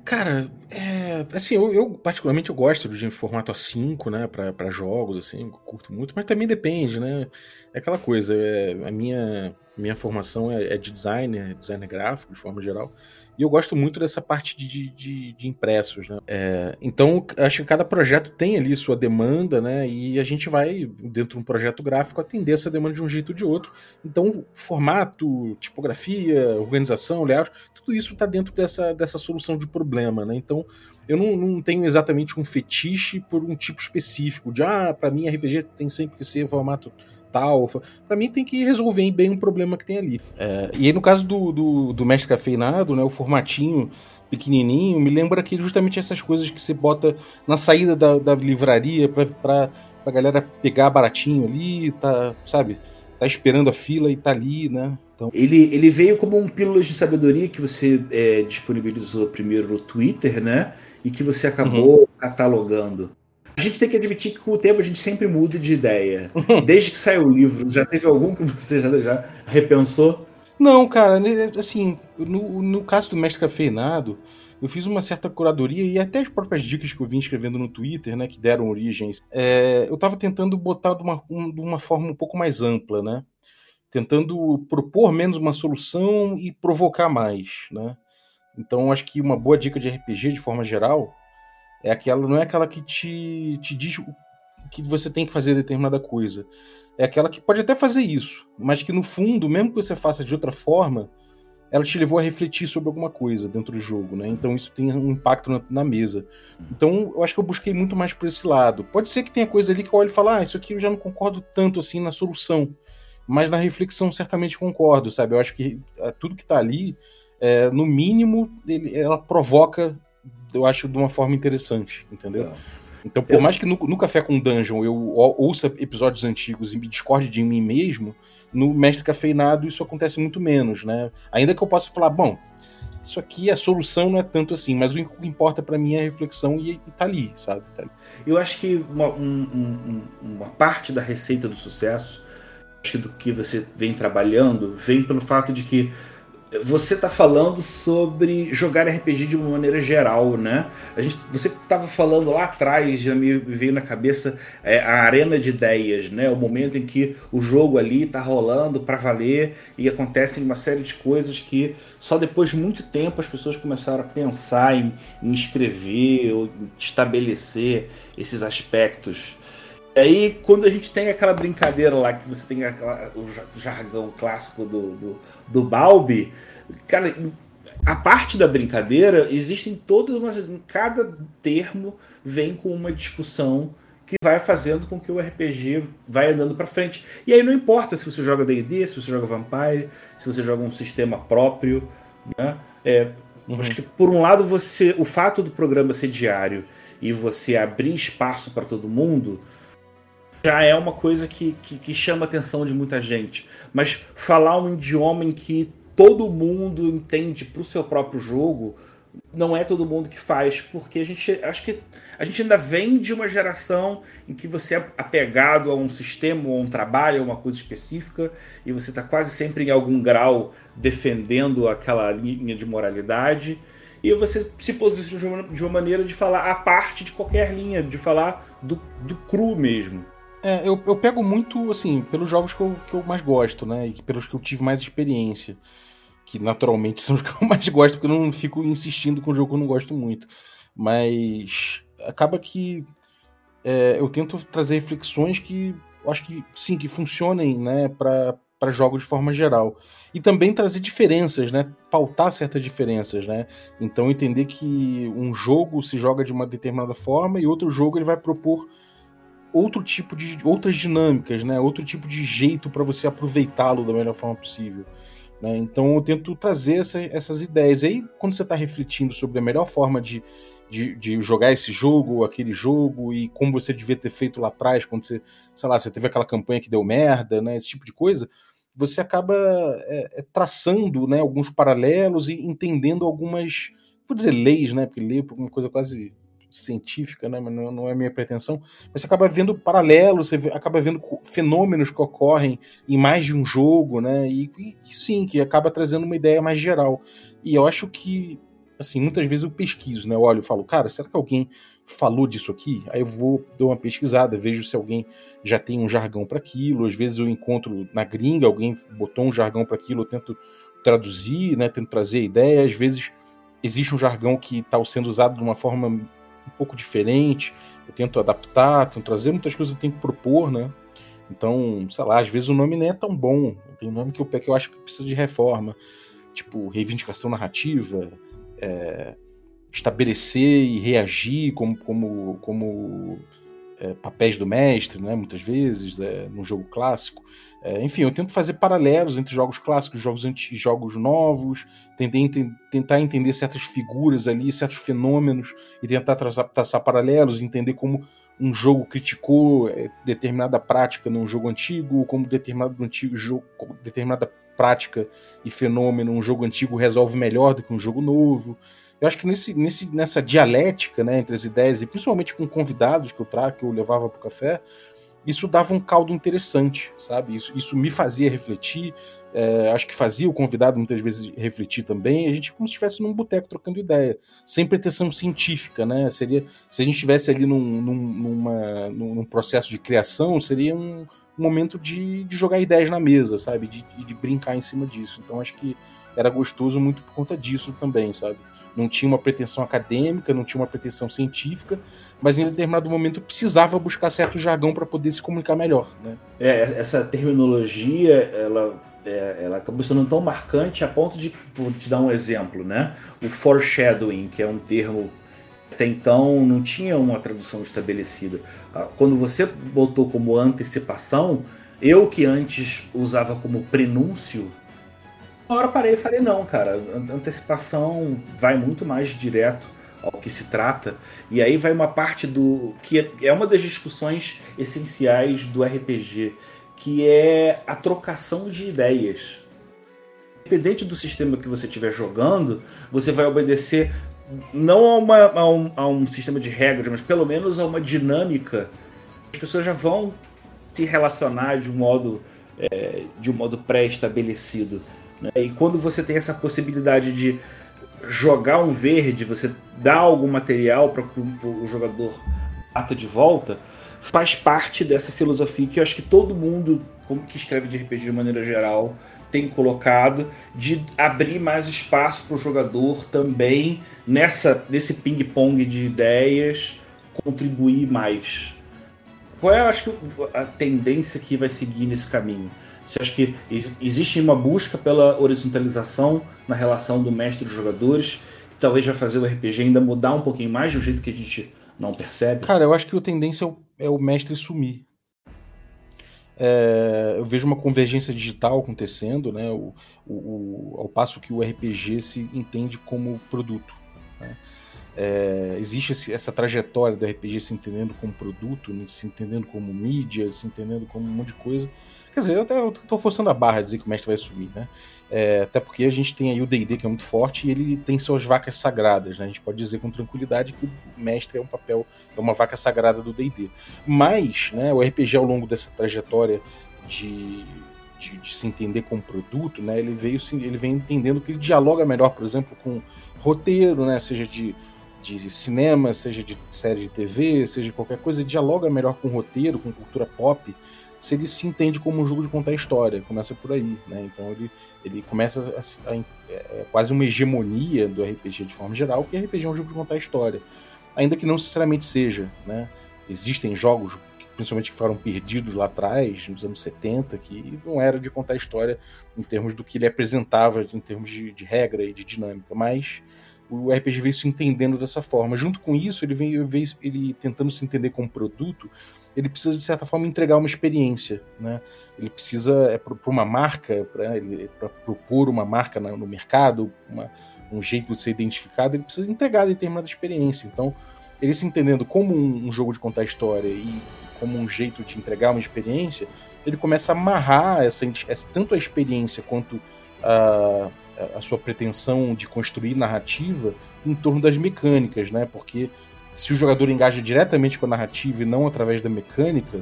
Cara, é, assim, eu, eu, particularmente eu gosto de formato A5, né, para jogos, assim, curto muito, mas também depende, né? É aquela coisa, é, a minha, minha formação é, é de designer, designer gráfico, de forma geral, e eu gosto muito dessa parte de, de, de impressos, né? É, então, acho que cada projeto tem ali sua demanda, né? E a gente vai, dentro de um projeto gráfico, atender essa demanda de um jeito ou de outro. Então, formato, tipografia, organização, layout, tudo isso está dentro dessa, dessa solução de problema, né? Então, eu não, não, tenho exatamente um fetiche por um tipo específico, de, ah, para mim RPG tem sempre que ser formato tal. Para mim tem que resolver bem um problema que tem ali. É, e aí no caso do, do, do mestre cafeinado, né, o formatinho pequenininho, me lembra que justamente essas coisas que você bota na saída da, da livraria pra, pra, pra galera pegar baratinho ali, tá, sabe? Tá esperando a fila e tá ali, né? Então... Ele, ele veio como um pílulas de sabedoria que você é, disponibilizou primeiro no Twitter, né? E que você acabou uhum. catalogando. A gente tem que admitir que com o tempo a gente sempre muda de ideia. Desde que saiu o livro, já teve algum que você já, já repensou? Não, cara, né, assim, no, no caso do Mestre Cafeinado, eu fiz uma certa curadoria e até as próprias dicas que eu vim escrevendo no Twitter, né, que deram origens, é, eu estava tentando botar de uma, um, de uma forma um pouco mais ampla, né? Tentando propor menos uma solução e provocar mais, né? Então, acho que uma boa dica de RPG, de forma geral, é aquela, não é aquela que te, te diz que você tem que fazer determinada coisa. É aquela que pode até fazer isso, mas que no fundo, mesmo que você faça de outra forma, ela te levou a refletir sobre alguma coisa dentro do jogo, né? Então isso tem um impacto na, na, mesa. Então eu acho que eu busquei muito mais por esse lado. Pode ser que tenha coisa ali que eu olho e falo, ah, isso aqui eu já não concordo tanto assim na solução, mas na reflexão certamente concordo, sabe? Eu acho que é, tudo que tá ali, é, no mínimo, ele, ela provoca eu acho de uma forma interessante, entendeu? É. Então, por mais que no, no, Café com Dungeon eu ouça episódios antigos e me discorde de mim mesmo, no Mestre Cafeinado isso acontece muito menos, né? Ainda que eu possa falar, bom, isso aqui, a solução não é tanto assim, mas o que importa para mim é a reflexão e, e tá ali, sabe? Tá ali. Eu acho que uma, um, um, uma parte da receita do sucesso, acho que do que você vem trabalhando, vem pelo fato de que você está falando sobre jogar RPG de uma maneira geral, né? A gente, você estava falando lá atrás, já me veio na cabeça é, a arena de ideias, né? O momento em que o jogo ali está rolando para valer e acontecem uma série de coisas que só depois de muito tempo as pessoas começaram a pensar em, em escrever ou estabelecer esses aspectos. E aí, quando a gente tem aquela brincadeira lá, que você tem aquela, o jargão clássico do, do, do Balbi, cara, a parte da brincadeira, existem todas umas. Cada termo vem com uma discussão que vai fazendo com que o RPG vai andando para frente. E aí não importa se você joga D&D, se você joga Vampire, se você joga um sistema próprio, né? É, uhum. Acho que por um lado você, o fato do programa ser diário e você abrir espaço para todo mundo já é uma coisa que, que, que chama a atenção de muita gente. Mas falar um idioma em que todo mundo entende para o seu próprio jogo, não é todo mundo que faz, porque a gente acho que a gente ainda vem de uma geração em que você é apegado a um sistema, a um trabalho, a uma coisa específica, e você está quase sempre em algum grau defendendo aquela linha de moralidade. E você se posiciona de uma maneira de falar a parte de qualquer linha, de falar do, do cru mesmo. É, eu, eu pego muito, assim, pelos jogos que eu, que eu mais gosto, né? E pelos que eu tive mais experiência. Que naturalmente são os que eu mais gosto, porque eu não fico insistindo com um jogo que eu não gosto muito. Mas acaba que é, eu tento trazer reflexões que eu acho que sim, que funcionem, né, para jogos de forma geral. E também trazer diferenças, né? Pautar certas diferenças, né? Então entender que um jogo se joga de uma determinada forma e outro jogo ele vai propor outro tipo de outras dinâmicas, né? Outro tipo de jeito para você aproveitá-lo da melhor forma possível. Né? Então eu tento trazer essa, essas ideias. Aí quando você está refletindo sobre a melhor forma de, de, de, jogar esse jogo, aquele jogo e como você devia ter feito lá atrás, quando você, sei lá, você teve aquela campanha que deu merda, né? Esse tipo de coisa. Você acaba é, é traçando, né, alguns paralelos e entendendo algumas, vou dizer leis, né? Porque lei é uma coisa quase científica, né, mas não, não é minha pretensão, mas você acaba vendo paralelos, você acaba vendo fenômenos que ocorrem em mais de um jogo, né, e, e sim, que acaba trazendo uma ideia mais geral. E eu acho que, assim, muitas vezes eu pesquiso, né, eu olho e falo, cara, será que alguém falou disso aqui? Aí eu vou, dou uma pesquisada, vejo se alguém já tem um jargão para aquilo, às vezes eu encontro na gringa, alguém botou um jargão para aquilo, eu tento traduzir, né, tento trazer a ideia, às vezes existe um jargão que está sendo usado de uma forma um pouco diferente, eu tento adaptar, tento trazer muitas coisas, eu tenho que propor, né? Então, sei lá, às vezes o nome nem é tão bom. Tem um nome que eu, que eu acho que precisa de reforma. Tipo, reivindicação narrativa, é, estabelecer e reagir como, como, como é, papéis do mestre, né? Muitas vezes, é, no jogo clássico. É, enfim, eu tento fazer paralelos entre jogos clássicos jogos, antigos, jogos novos, tentar, entender certas figuras ali, certos fenômenos, e tentar traçar, traçar paralelos, entender como um jogo criticou é, determinada prática num jogo antigo, como determinado antigo jogo, determinada prática e fenômeno um jogo antigo resolve melhor do que um jogo novo. Eu acho que nesse, nesse, nessa dialética né, entre as ideias, e principalmente com convidados que eu trago, que eu levava para o café, isso dava um caldo interessante, sabe? Isso, isso me fazia refletir, é, acho que fazia o convidado muitas vezes refletir também, a gente como se estivesse num boteco trocando ideia, sem pretensão científica, né? Seria, se a gente estivesse ali num, num, numa, num processo de criação, seria um, um momento de, de, jogar ideias na mesa, sabe? De, de brincar em cima disso. Então acho que era gostoso muito por conta disso também, sabe? não tinha uma pretensão acadêmica, não tinha uma pretensão científica, mas em determinado momento precisava buscar certo jargão para poder se comunicar melhor. Né? É, essa terminologia, ela, é, ela acabou sendo tão marcante a ponto de, por te dar um exemplo, né? o foreshadowing, que é um termo até então não tinha uma tradução estabelecida. Ah, quando você botou como antecipação, eu que antes usava como prenúncio, hora parei e falei, não, cara, antecipação vai muito mais direto ao que se trata. E aí vai uma parte do. que é uma das discussões essenciais do RPG, que é a trocação de ideias. Independente do sistema que você estiver jogando, você vai obedecer não a, uma, a, um, a um sistema de regras, mas pelo menos a uma dinâmica. As pessoas já vão se relacionar de um modo, é, de um modo pré-estabelecido. Né? E quando você tem essa possibilidade de jogar um verde, você dá algum material para o jogador bata de volta, faz parte dessa filosofia que eu acho que todo mundo que escreve de RPG de maneira geral tem colocado de abrir mais espaço para o jogador também nessa nesse ping-pong de ideias contribuir mais. Qual é, acho que a tendência que vai seguir nesse caminho? Você acha que existe uma busca pela horizontalização na relação do mestre e dos jogadores, que talvez vai fazer o RPG ainda mudar um pouquinho mais um jeito que a gente não percebe? Cara, eu acho que a tendência é o, é o mestre sumir. É, eu vejo uma convergência digital acontecendo, né, o, o, ao passo que o RPG se entende como produto. Né? É, existe esse, essa trajetória do RPG se entendendo como produto, né, se entendendo como mídia, se entendendo como um monte de coisa. Quer dizer, eu, até, tô forçando a barra a dizer que o mestre vai sumir, né? É, até porque a gente tem aí o D&D que é muito forte e ele tem suas vacas sagradas, né? A gente pode dizer com tranquilidade que o mestre é um papel, é uma vaca sagrada do D&D. Mas, né, o RPG ao longo dessa trajetória de, de, de, se entender como produto, né, ele veio ele vem entendendo que ele dialoga melhor, por exemplo, com roteiro, né, seja de de cinema, seja de série de TV, seja de qualquer coisa, dialoga melhor com roteiro, com cultura pop, se ele se entende como um jogo de contar história. Começa por aí, né? Então ele, ele começa a, a, é, é quase uma hegemonia do RPG de forma geral, que RPG é um jogo de contar história. Ainda que não sinceramente seja, né? Existem jogos, principalmente que foram perdidos lá atrás, nos anos 70, que não era de contar história em termos do que ele apresentava, em termos de, de regra e de dinâmica, mas o RPG veio se entendendo dessa forma. Junto com isso, ele veio ele tentando se entender como produto, ele precisa, de certa forma, entregar uma experiência. Né? Ele precisa, é, para uma marca, para propor uma marca no mercado, uma, um jeito de ser identificado, ele precisa entregar determinada experiência. Então, ele se entendendo como um, um jogo de contar história e como um jeito de entregar uma experiência, ele começa a amarrar essa, essa tanto a experiência quanto a a sua pretensão de construir narrativa em torno das mecânicas, né? Porque se o jogador engaja diretamente com a narrativa e não através da mecânica,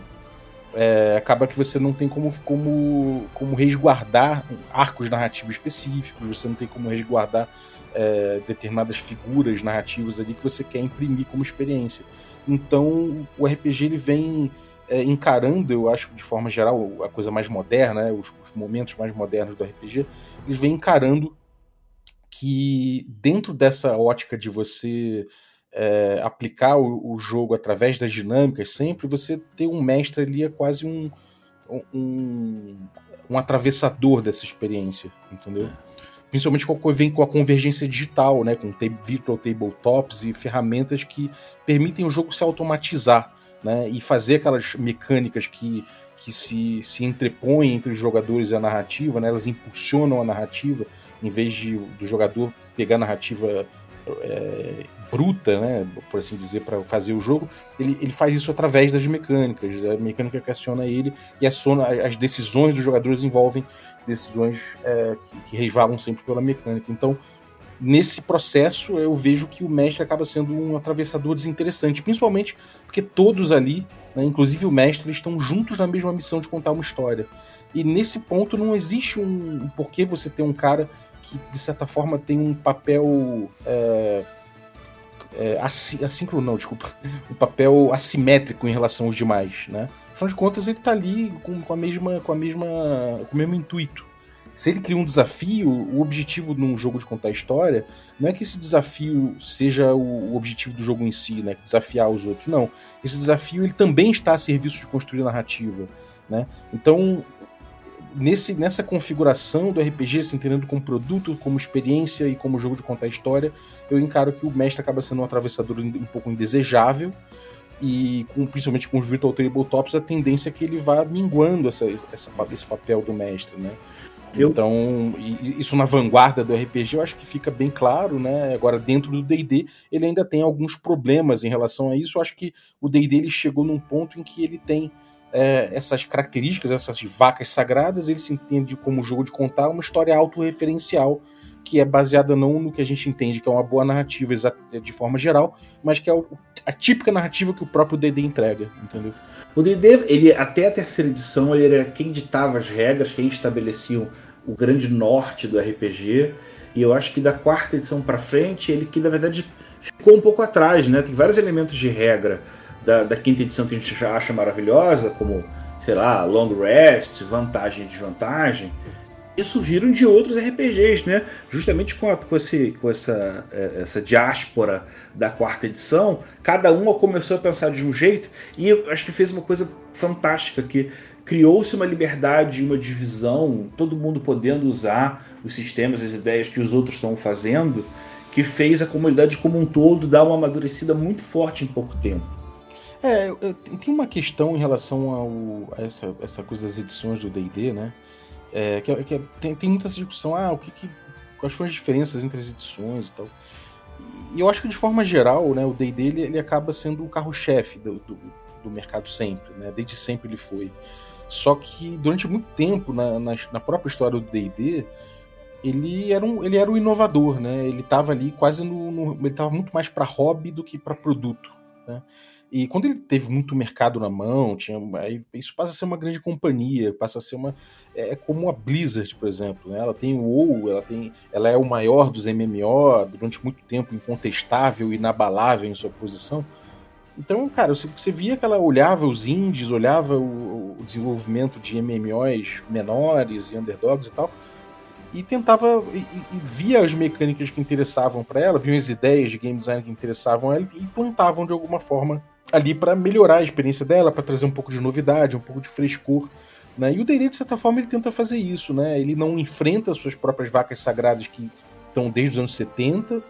é, acaba que você não tem como, como, como resguardar arcos narrativos específicos, você não tem como resguardar é, determinadas figuras narrativas ali que você quer imprimir como experiência. Então o RPG ele vem é, encarando, eu acho, de forma geral, a coisa mais moderna, né, os, os, momentos mais modernos do RPG, eles vêm encarando que dentro dessa ótica de você é, aplicar o, o, jogo através das dinâmicas, sempre você ter um mestre ali é quase um, um, um atravessador dessa experiência, entendeu? Principalmente com, vem com a convergência digital, né, com virtual tabletops e ferramentas que permitem o jogo se automatizar né, e fazer aquelas mecânicas que, que se, se entrepõem entre os jogadores e a narrativa, né, elas impulsionam a narrativa, em vez de, do jogador pegar a narrativa é, bruta, né, por assim dizer, para fazer o jogo, ele, ele faz isso através das mecânicas. A mecânica que aciona ele e aciona, as decisões dos jogadores envolvem decisões é, que, que resvalam sempre pela mecânica. Então, nesse processo eu vejo que o mestre acaba sendo um atravessador desinteressante, principalmente porque todos ali, né, inclusive o mestre, estão juntos na mesma missão de contar uma história. E nesse ponto não existe um, porquê você ter um cara que, de certa forma, tem um papel. É, é, não, desculpa, um papel assimétrico em relação aos demais, né? Afinal de contas, ele tá ali com, com a mesma, com a mesma, com o mesmo intuito se ele cria um desafio, o objetivo num jogo de contar história não é que esse desafio seja o objetivo do jogo em si, né? Desafiar os outros. Não. Esse desafio ele também está a serviço de construir narrativa. Né? Então, nesse, nessa configuração do RPG, se entendendo como produto, como experiência e como jogo de contar história, eu encaro que o mestre acaba sendo um atravessador um pouco indesejável. E com, principalmente com os Virtual Tabletops, a tendência é que ele vá minguando essa, essa, esse papel do mestre, né? Eu... Então, isso na vanguarda do RPG, eu acho que fica bem claro, né? Agora, dentro do DD, ele ainda tem alguns problemas em relação a isso. Eu acho que o DD ele chegou num ponto em que ele tem é, essas características, essas vacas sagradas, ele se entende como jogo de contar uma história autorreferencial, que é baseada não no que a gente entende que é uma boa narrativa de forma geral, mas que é a típica narrativa que o próprio D&D entrega, entendeu? O D&D, ele até a terceira edição, ele era quem ditava as regras, quem estabelecia o grande norte do RPG, e eu acho que da quarta edição para frente, ele que na verdade ficou um pouco atrás, né? Tem vários elementos de regra da, da quinta edição que a gente já acha maravilhosa, como, sei lá, long rest, vantagem e desvantagem, e surgiram de outros RPGs, né? Justamente com, a, com, esse, com essa, é, essa diáspora da quarta edição, cada uma começou a pensar de um jeito e acho que fez uma coisa fantástica que criou-se uma liberdade, uma divisão, todo mundo podendo usar os sistemas, as ideias que os outros estão fazendo, que fez a comunidade como um todo dar uma amadurecida muito forte em pouco tempo. É, tem uma questão em relação ao, a essa, essa coisa das edições do D&D, né? É, que, é, que é, tem, tem muita discussão, ah, o que, que quais foram as diferenças entre as edições e tal. E eu acho que de forma geral, né, o D&D ele, ele acaba sendo o carro-chefe do, do, do, mercado sempre, né? Desde sempre ele foi. Só que durante muito tempo na, na, na própria história do D&D ele era um ele era o inovador, né? Ele estava ali quase no, no ele estava muito mais para hobby do que para produto, né? E quando ele teve muito mercado na mão, tinha, aí isso passa a ser uma grande companhia, passa a ser uma. É, é como a Blizzard, por exemplo. Né? Ela tem o WoW, ela, tem, ela é o maior dos MMO, durante muito tempo incontestável inabalável em sua posição. Então, cara, você, você via que ela olhava os indies, olhava o, o desenvolvimento de MMOs menores e underdogs e tal, e tentava e, e, via as mecânicas que interessavam para ela, via as ideias de game design que interessavam a ela e plantavam de alguma forma ali para melhorar a experiência dela, para trazer um pouco de novidade, um pouco de frescor. Né? E o D&D, de certa forma, ele tenta fazer isso. Né? Ele não enfrenta suas próprias vacas sagradas que estão desde os anos 70.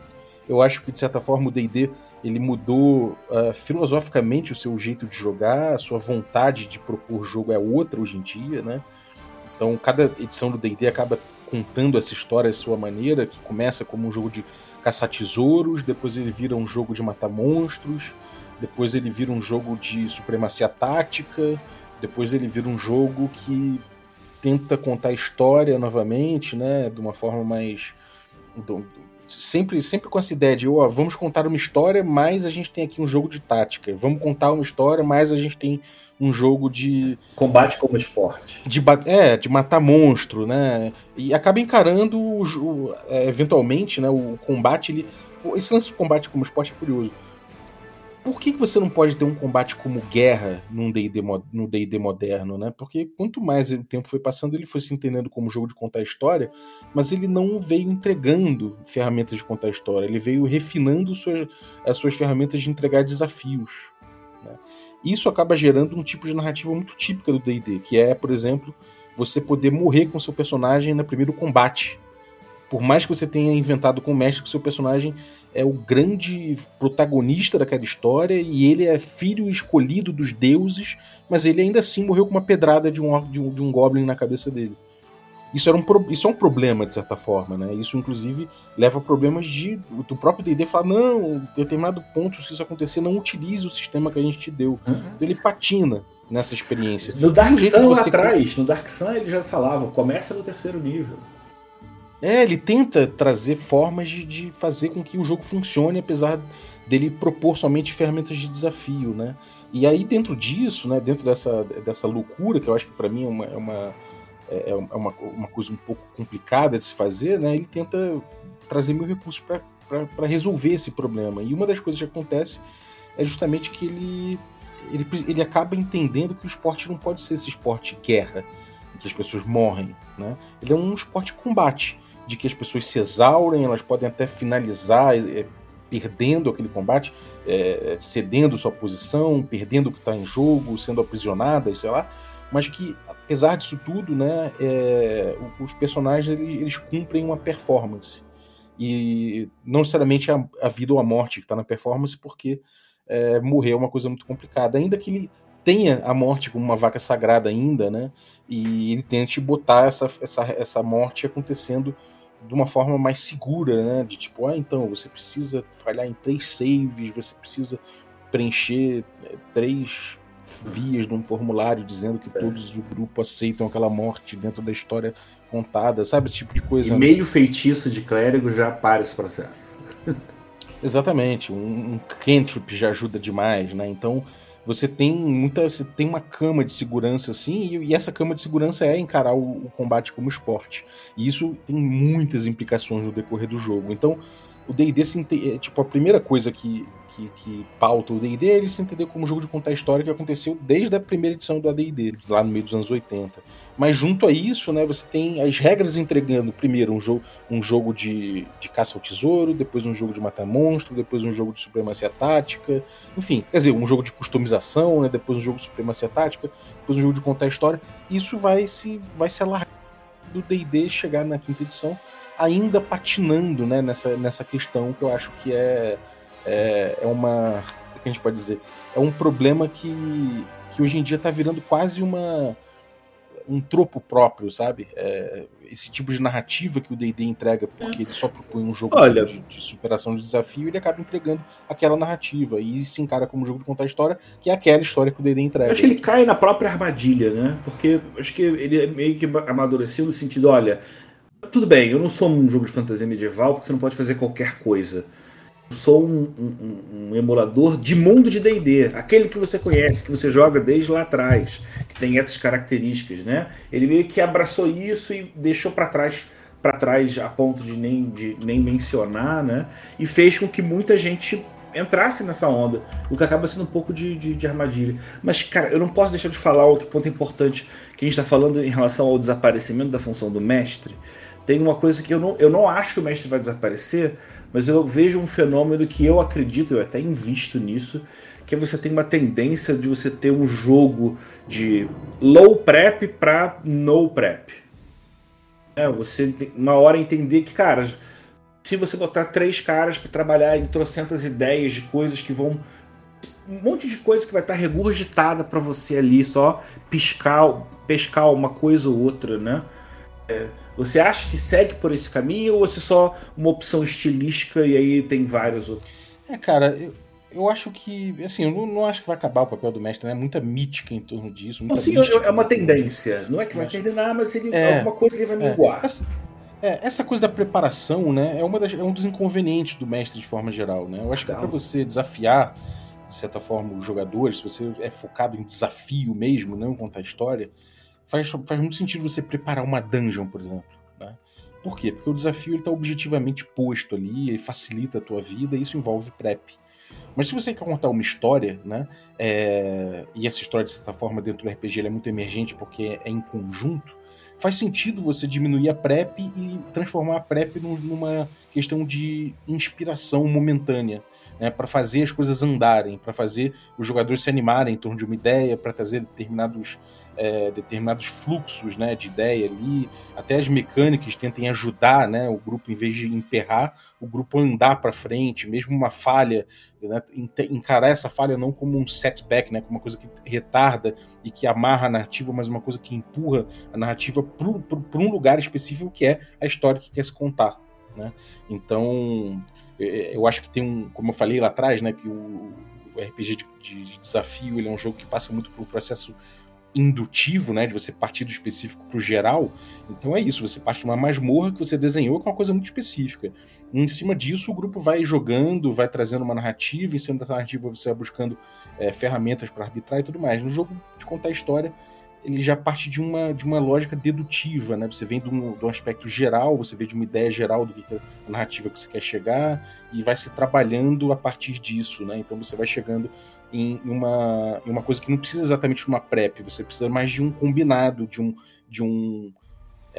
Eu acho que, de certa forma, o D&D ele mudou uh, filosoficamente o seu jeito de jogar, a sua vontade de propor jogo é outra hoje em dia. Né? Então, cada edição do D&D acaba contando essa história à sua maneira, que começa como um jogo de caçar tesouros, depois ele vira um jogo de matar monstros, depois ele vira um jogo de supremacia tática, depois ele vira um jogo que tenta contar história novamente, né, de uma forma mais sempre sempre com essa ideia de, ó, vamos contar uma história, mas a gente tem aqui um jogo de tática. Vamos contar uma história, mas a gente tem um jogo de combate como esporte. De é, de matar monstro, né? E acaba encarando o, é, eventualmente, né, o combate ele esse lance do combate como esporte é curioso por que, que você não pode ter um combate como guerra num D&D no D&D moderno, né? Porque quanto mais o tempo foi passando, ele foi se entendendo como jogo de contar história, mas ele não veio entregando ferramentas de contar história, ele veio refinando suas, as suas ferramentas de entregar desafios. Né? Isso acaba gerando um tipo de narrativa muito típica do D&D, que é, por exemplo, você poder morrer com seu personagem no primeiro combate. Por mais que você tenha inventado com o mestre que seu personagem é o grande protagonista daquela história e ele é filho escolhido dos deuses, mas ele ainda assim morreu com uma pedrada de um, de um, de um goblin na cabeça dele. Isso, era um, isso é um problema, de certa forma, né? Isso, inclusive, leva a problemas de do próprio D&D falar, não, em determinado ponto, se isso acontecer, não utilize o sistema que a gente te deu. Uhum. Então, ele patina nessa experiência. No Dark Sun lá atrás, no Dark Sun ele já falava, começa no terceiro nível. É, ele tenta trazer formas de, de fazer com que o jogo funcione, apesar dele propor somente ferramentas de desafio, né? E aí dentro disso, né, dentro dessa, dessa loucura, que eu acho que para mim é uma, é uma é, é uma, uma coisa um pouco complicada de se fazer, né? Ele tenta trazer mil recursos para resolver esse problema. E uma das coisas que acontece é justamente que ele, ele, ele acaba entendendo que o esporte não pode ser esse esporte guerra, em que as pessoas morrem, né? Ele é um esporte combate, de que as pessoas se exaurem, elas podem até finalizar é, perdendo aquele combate, é, cedendo sua posição, perdendo o que está em jogo, sendo aprisionadas, sei lá, mas que apesar disso tudo, né, os personagens eles, eles, cumprem uma performance. E não necessariamente a, a vida ou a morte que está na performance, porque é, morrer é uma coisa muito complicada, ainda que ele tenha a morte como uma vaca sagrada ainda, né, e ele tente botar essa, essa, essa morte acontecendo de uma forma mais segura, né, de tipo, ah, então você precisa falhar em três saves, você precisa preencher é, três vias num formulário dizendo que é. todos do grupo aceitam aquela morte dentro da história contada, sabe? Esse tipo de coisa. E meio feitiço de clérigo já para esse processo. Exatamente. Um, um cantrip já ajuda demais, né? Então você tem muita. Você tem uma cama de segurança assim, e, e essa cama de segurança é encarar o, o combate como esporte. E isso tem muitas implicações no decorrer do jogo. Então o D&D é tipo a primeira coisa que, que, que pauta o D&D é ele se entender como um jogo de contar história que aconteceu desde a primeira edição do AD&D, lá no meio dos anos 80. Mas junto a isso, né, você tem as regras entregando primeiro um jogo, um jogo de, de caça ao tesouro, depois um jogo de matar monstro, depois um jogo de supremacia tática, enfim, quer dizer, um jogo de customização, né, depois um jogo de supremacia tática, depois um jogo de contar história. Isso vai se vai se alargar do D&D chegar na quinta edição ainda patinando né, nessa, nessa questão que eu acho que é, é, é uma. O que a gente pode dizer? É um problema que, que hoje em dia está virando quase uma um tropo próprio, sabe? É, esse tipo de narrativa que o D&D entrega, porque ele só propõe um jogo Olha, de, de, superação de desafio, ele acaba entregando aquela narrativa e se encara como um jogo de contar história, que é aquela história que o D&D entrega. Acho que ele cai na própria armadilha, né? Porque acho que ele é meio que amadureceu no sentido, olha, tudo bem, eu não sou um jogo de fantasia medieval porque você não pode fazer qualquer coisa. Eu sou um, um, um emulador de mundo de D&D, aquele que você conhece, que você joga desde lá atrás, que tem essas características, né? Ele meio que abraçou isso e deixou para trás para trás a ponto de nem, de nem mencionar, né? E fez com que muita gente entrasse nessa onda, o que acaba sendo um pouco de, de, de, armadilha. Mas, cara, eu não posso deixar de falar outro ponto importante que a gente está falando em relação ao desaparecimento da função do mestre, tem uma coisa que eu não, eu não acho que o mestre vai desaparecer, mas eu vejo um fenômeno que eu acredito, eu até invisto nisso, que é você tem uma tendência de você ter um jogo de low prep para no prep. É, você uma hora entender que, cara, se você botar três caras para trabalhar em trocentas ideias de coisas que vão um monte de coisa que vai estar regurgitada para você ali, só piscar, pescar uma coisa ou outra, né? É, você acha que segue por esse caminho ou você é só uma opção estilística e aí tem vários outros? É, cara, eu, eu acho que. Assim, eu não, não, acho que vai acabar o papel do mestre, né? Muita mítica em torno disso. Muita sim, é uma tendência. Não é que vai terminar, mas ele, é, alguma coisa ele vai é. minguar. Essa, é, essa coisa da preparação, né? É, uma das, é um dos inconvenientes do mestre de forma geral, né? Eu acho que é para você desafiar, de certa forma, os jogadores, se você é focado em desafio mesmo, não contar história faz, faz muito sentido você preparar uma dungeon, por exemplo. Né? Por quê? Porque o desafio está objetivamente posto ali, ele facilita a tua vida e isso envolve prep. Mas se você quer contar uma história, né, é... e essa história, de certa forma, dentro do RPG é muito emergente porque é em conjunto, faz sentido você diminuir a prep e transformar a prep numa questão de inspiração momentânea. Né, para fazer as coisas andarem, para fazer os jogadores se animarem em torno de uma ideia, para trazer determinados, é, determinados fluxos né, de ideia ali, até as mecânicas tentem ajudar né, o grupo, em vez de emperrar, o grupo andar para frente, mesmo uma falha, né, encarar essa falha não como um setback, né, como uma coisa que retarda e que amarra a narrativa, mas uma coisa que empurra a narrativa para um lugar específico que é a história que quer se contar. Né? Então, eu acho que tem um, como eu falei lá atrás, né, que o, o RPG de, de, de, desafio ele é um jogo que passa muito por um processo indutivo, né, de você partir do específico para o geral. Então é isso, você parte de uma masmorra que você desenhou com uma coisa muito específica. E em cima disso, o grupo vai jogando, vai trazendo uma narrativa, em cima dessa narrativa você vai buscando é, ferramentas para arbitrar e tudo mais. No jogo de contar história, ele já parte de uma, de uma lógica dedutiva, né? Você vem de um, de um aspecto geral, você vê de uma ideia geral do que é a narrativa que você quer chegar e vai se trabalhando a partir disso, né? Então você vai chegando em uma, em uma coisa que não precisa exatamente de uma prep, você precisa mais de um combinado, de um, de um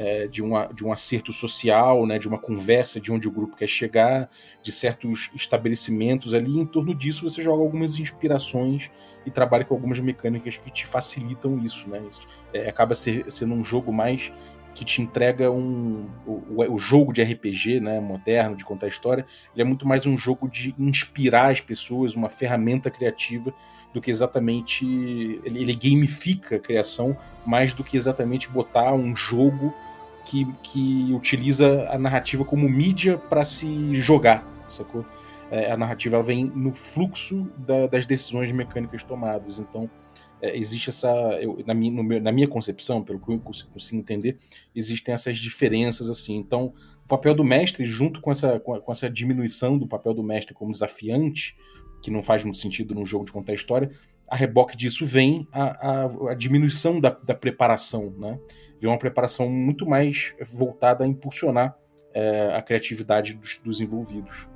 é, de, uma, de um acerto social, né, de uma conversa de onde o grupo quer chegar, de certos estabelecimentos ali. Em torno disso, você joga algumas inspirações e trabalha com algumas mecânicas que te facilitam isso. Né? Isso, é, acaba ser, sendo um jogo mais que te entrega um. O, o, jogo de RPG né, moderno, de contar história, ele é muito mais um jogo de inspirar as pessoas, uma ferramenta criativa, do que exatamente. Ele, ele gamifica a criação mais do que exatamente botar um jogo que, que utiliza a narrativa como mídia para se jogar, sacou? É, a narrativa ela vem no fluxo da, das decisões mecânicas tomadas. Então, é, existe essa. Eu, na, minha, meu, na minha concepção, pelo que eu consigo, entender, existem essas diferenças assim. Então, o papel do mestre, junto com essa, com, com, essa diminuição do papel do mestre como desafiante, que não faz muito sentido no jogo de contar história, a reboque disso vem a, a, a diminuição da, da, preparação, né? Vem uma preparação muito mais voltada a impulsionar é, a criatividade dos, dos envolvidos.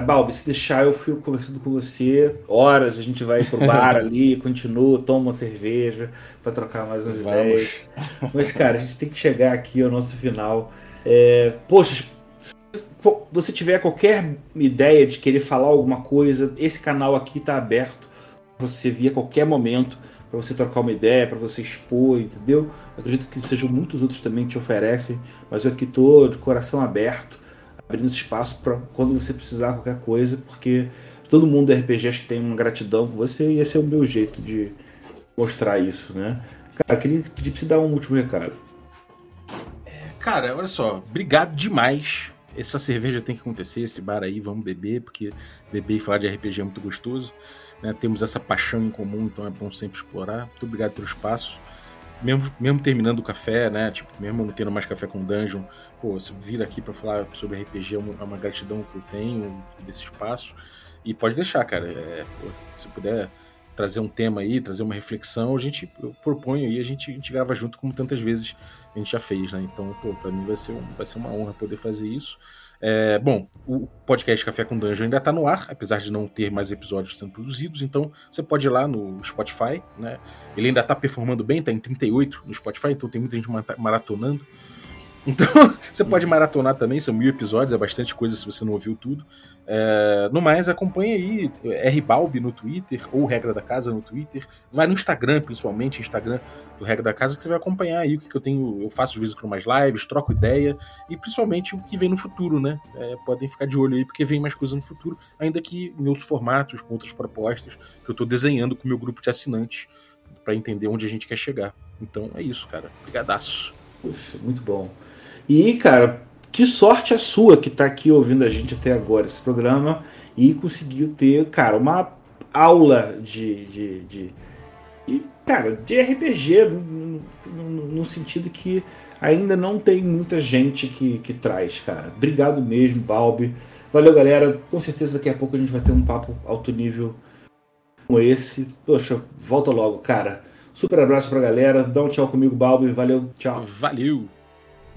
Balbi, se deixar, eu fico conversando com você horas. A gente vai pro bar ali, continua, toma uma cerveja para trocar mais umas Vamos. ideias. Mas, cara, a gente tem que chegar aqui ao nosso final. É, poxa, se você tiver qualquer ideia de querer falar alguma coisa, esse canal aqui tá aberto. Você via a qualquer momento para você trocar uma ideia, para você expor, entendeu? Eu acredito que sejam muitos outros também que te oferecem, mas eu aqui tô de coração aberto abrindo espaço para quando você precisar qualquer coisa, porque todo mundo do RPG acho que tem uma gratidão com você e esse é o meu jeito de mostrar isso, né? Cara, queria pedir pra você dar um último recado. É, cara, olha só, obrigado demais. Essa cerveja tem que acontecer, esse bar aí, vamos beber, porque beber e falar de RPG é muito gostoso. Né? Temos essa paixão em comum, então é bom sempre explorar. Muito obrigado pelo espaço mesmo, mesmo terminando o café, né? Tipo, mesmo não tendo mais café com dungeon, pô, você vir aqui para falar sobre RPG é uma, é uma, gratidão que eu tenho desse espaço. E pode deixar, cara. É, pô, se puder trazer um tema aí, trazer uma reflexão, a gente proponho aí, a gente, a gente grava junto como tantas vezes a gente já fez, né? Então, pô, pra mim vai ser, um, vai ser uma honra poder fazer isso. É, bom, o podcast Café com Dungeon ainda está no ar, apesar de não ter mais episódios sendo produzidos, então você pode ir lá no Spotify, né? Ele ainda está performando bem, está em 38 no Spotify, então tem muita gente maratonando. Então, você pode maratonar também, são mil episódios, é bastante coisa se você não ouviu tudo. É, no mais, acompanha aí Rbalb no Twitter, ou Regra da Casa no Twitter. Vai no Instagram, principalmente, Instagram do Regra da Casa, que você vai acompanhar aí o que, eu tenho. Eu faço às vezes com mais lives, troco ideia, e principalmente o que vem no futuro, né? É, podem ficar de olho aí, porque vem mais coisa no futuro, ainda que em outros formatos, com outras propostas, que eu estou desenhando com o meu grupo de assinantes, para entender onde a gente quer chegar. Então é isso, cara. Brigadaço. Puxa, muito bom. E, cara, que sorte a sua que está aqui ouvindo a gente até agora, esse programa, e conseguiu ter, cara, uma aula de. de, de, cara, de RPG, no, no, no, sentido que ainda não tem muita gente que, que traz, cara. Obrigado mesmo, Balbi. Valeu, galera. Com certeza daqui a pouco a gente vai ter um papo alto nível como esse. Poxa, volta logo, cara. Super abraço pra galera. Dá um tchau comigo, Balbi. Valeu, tchau. Valeu.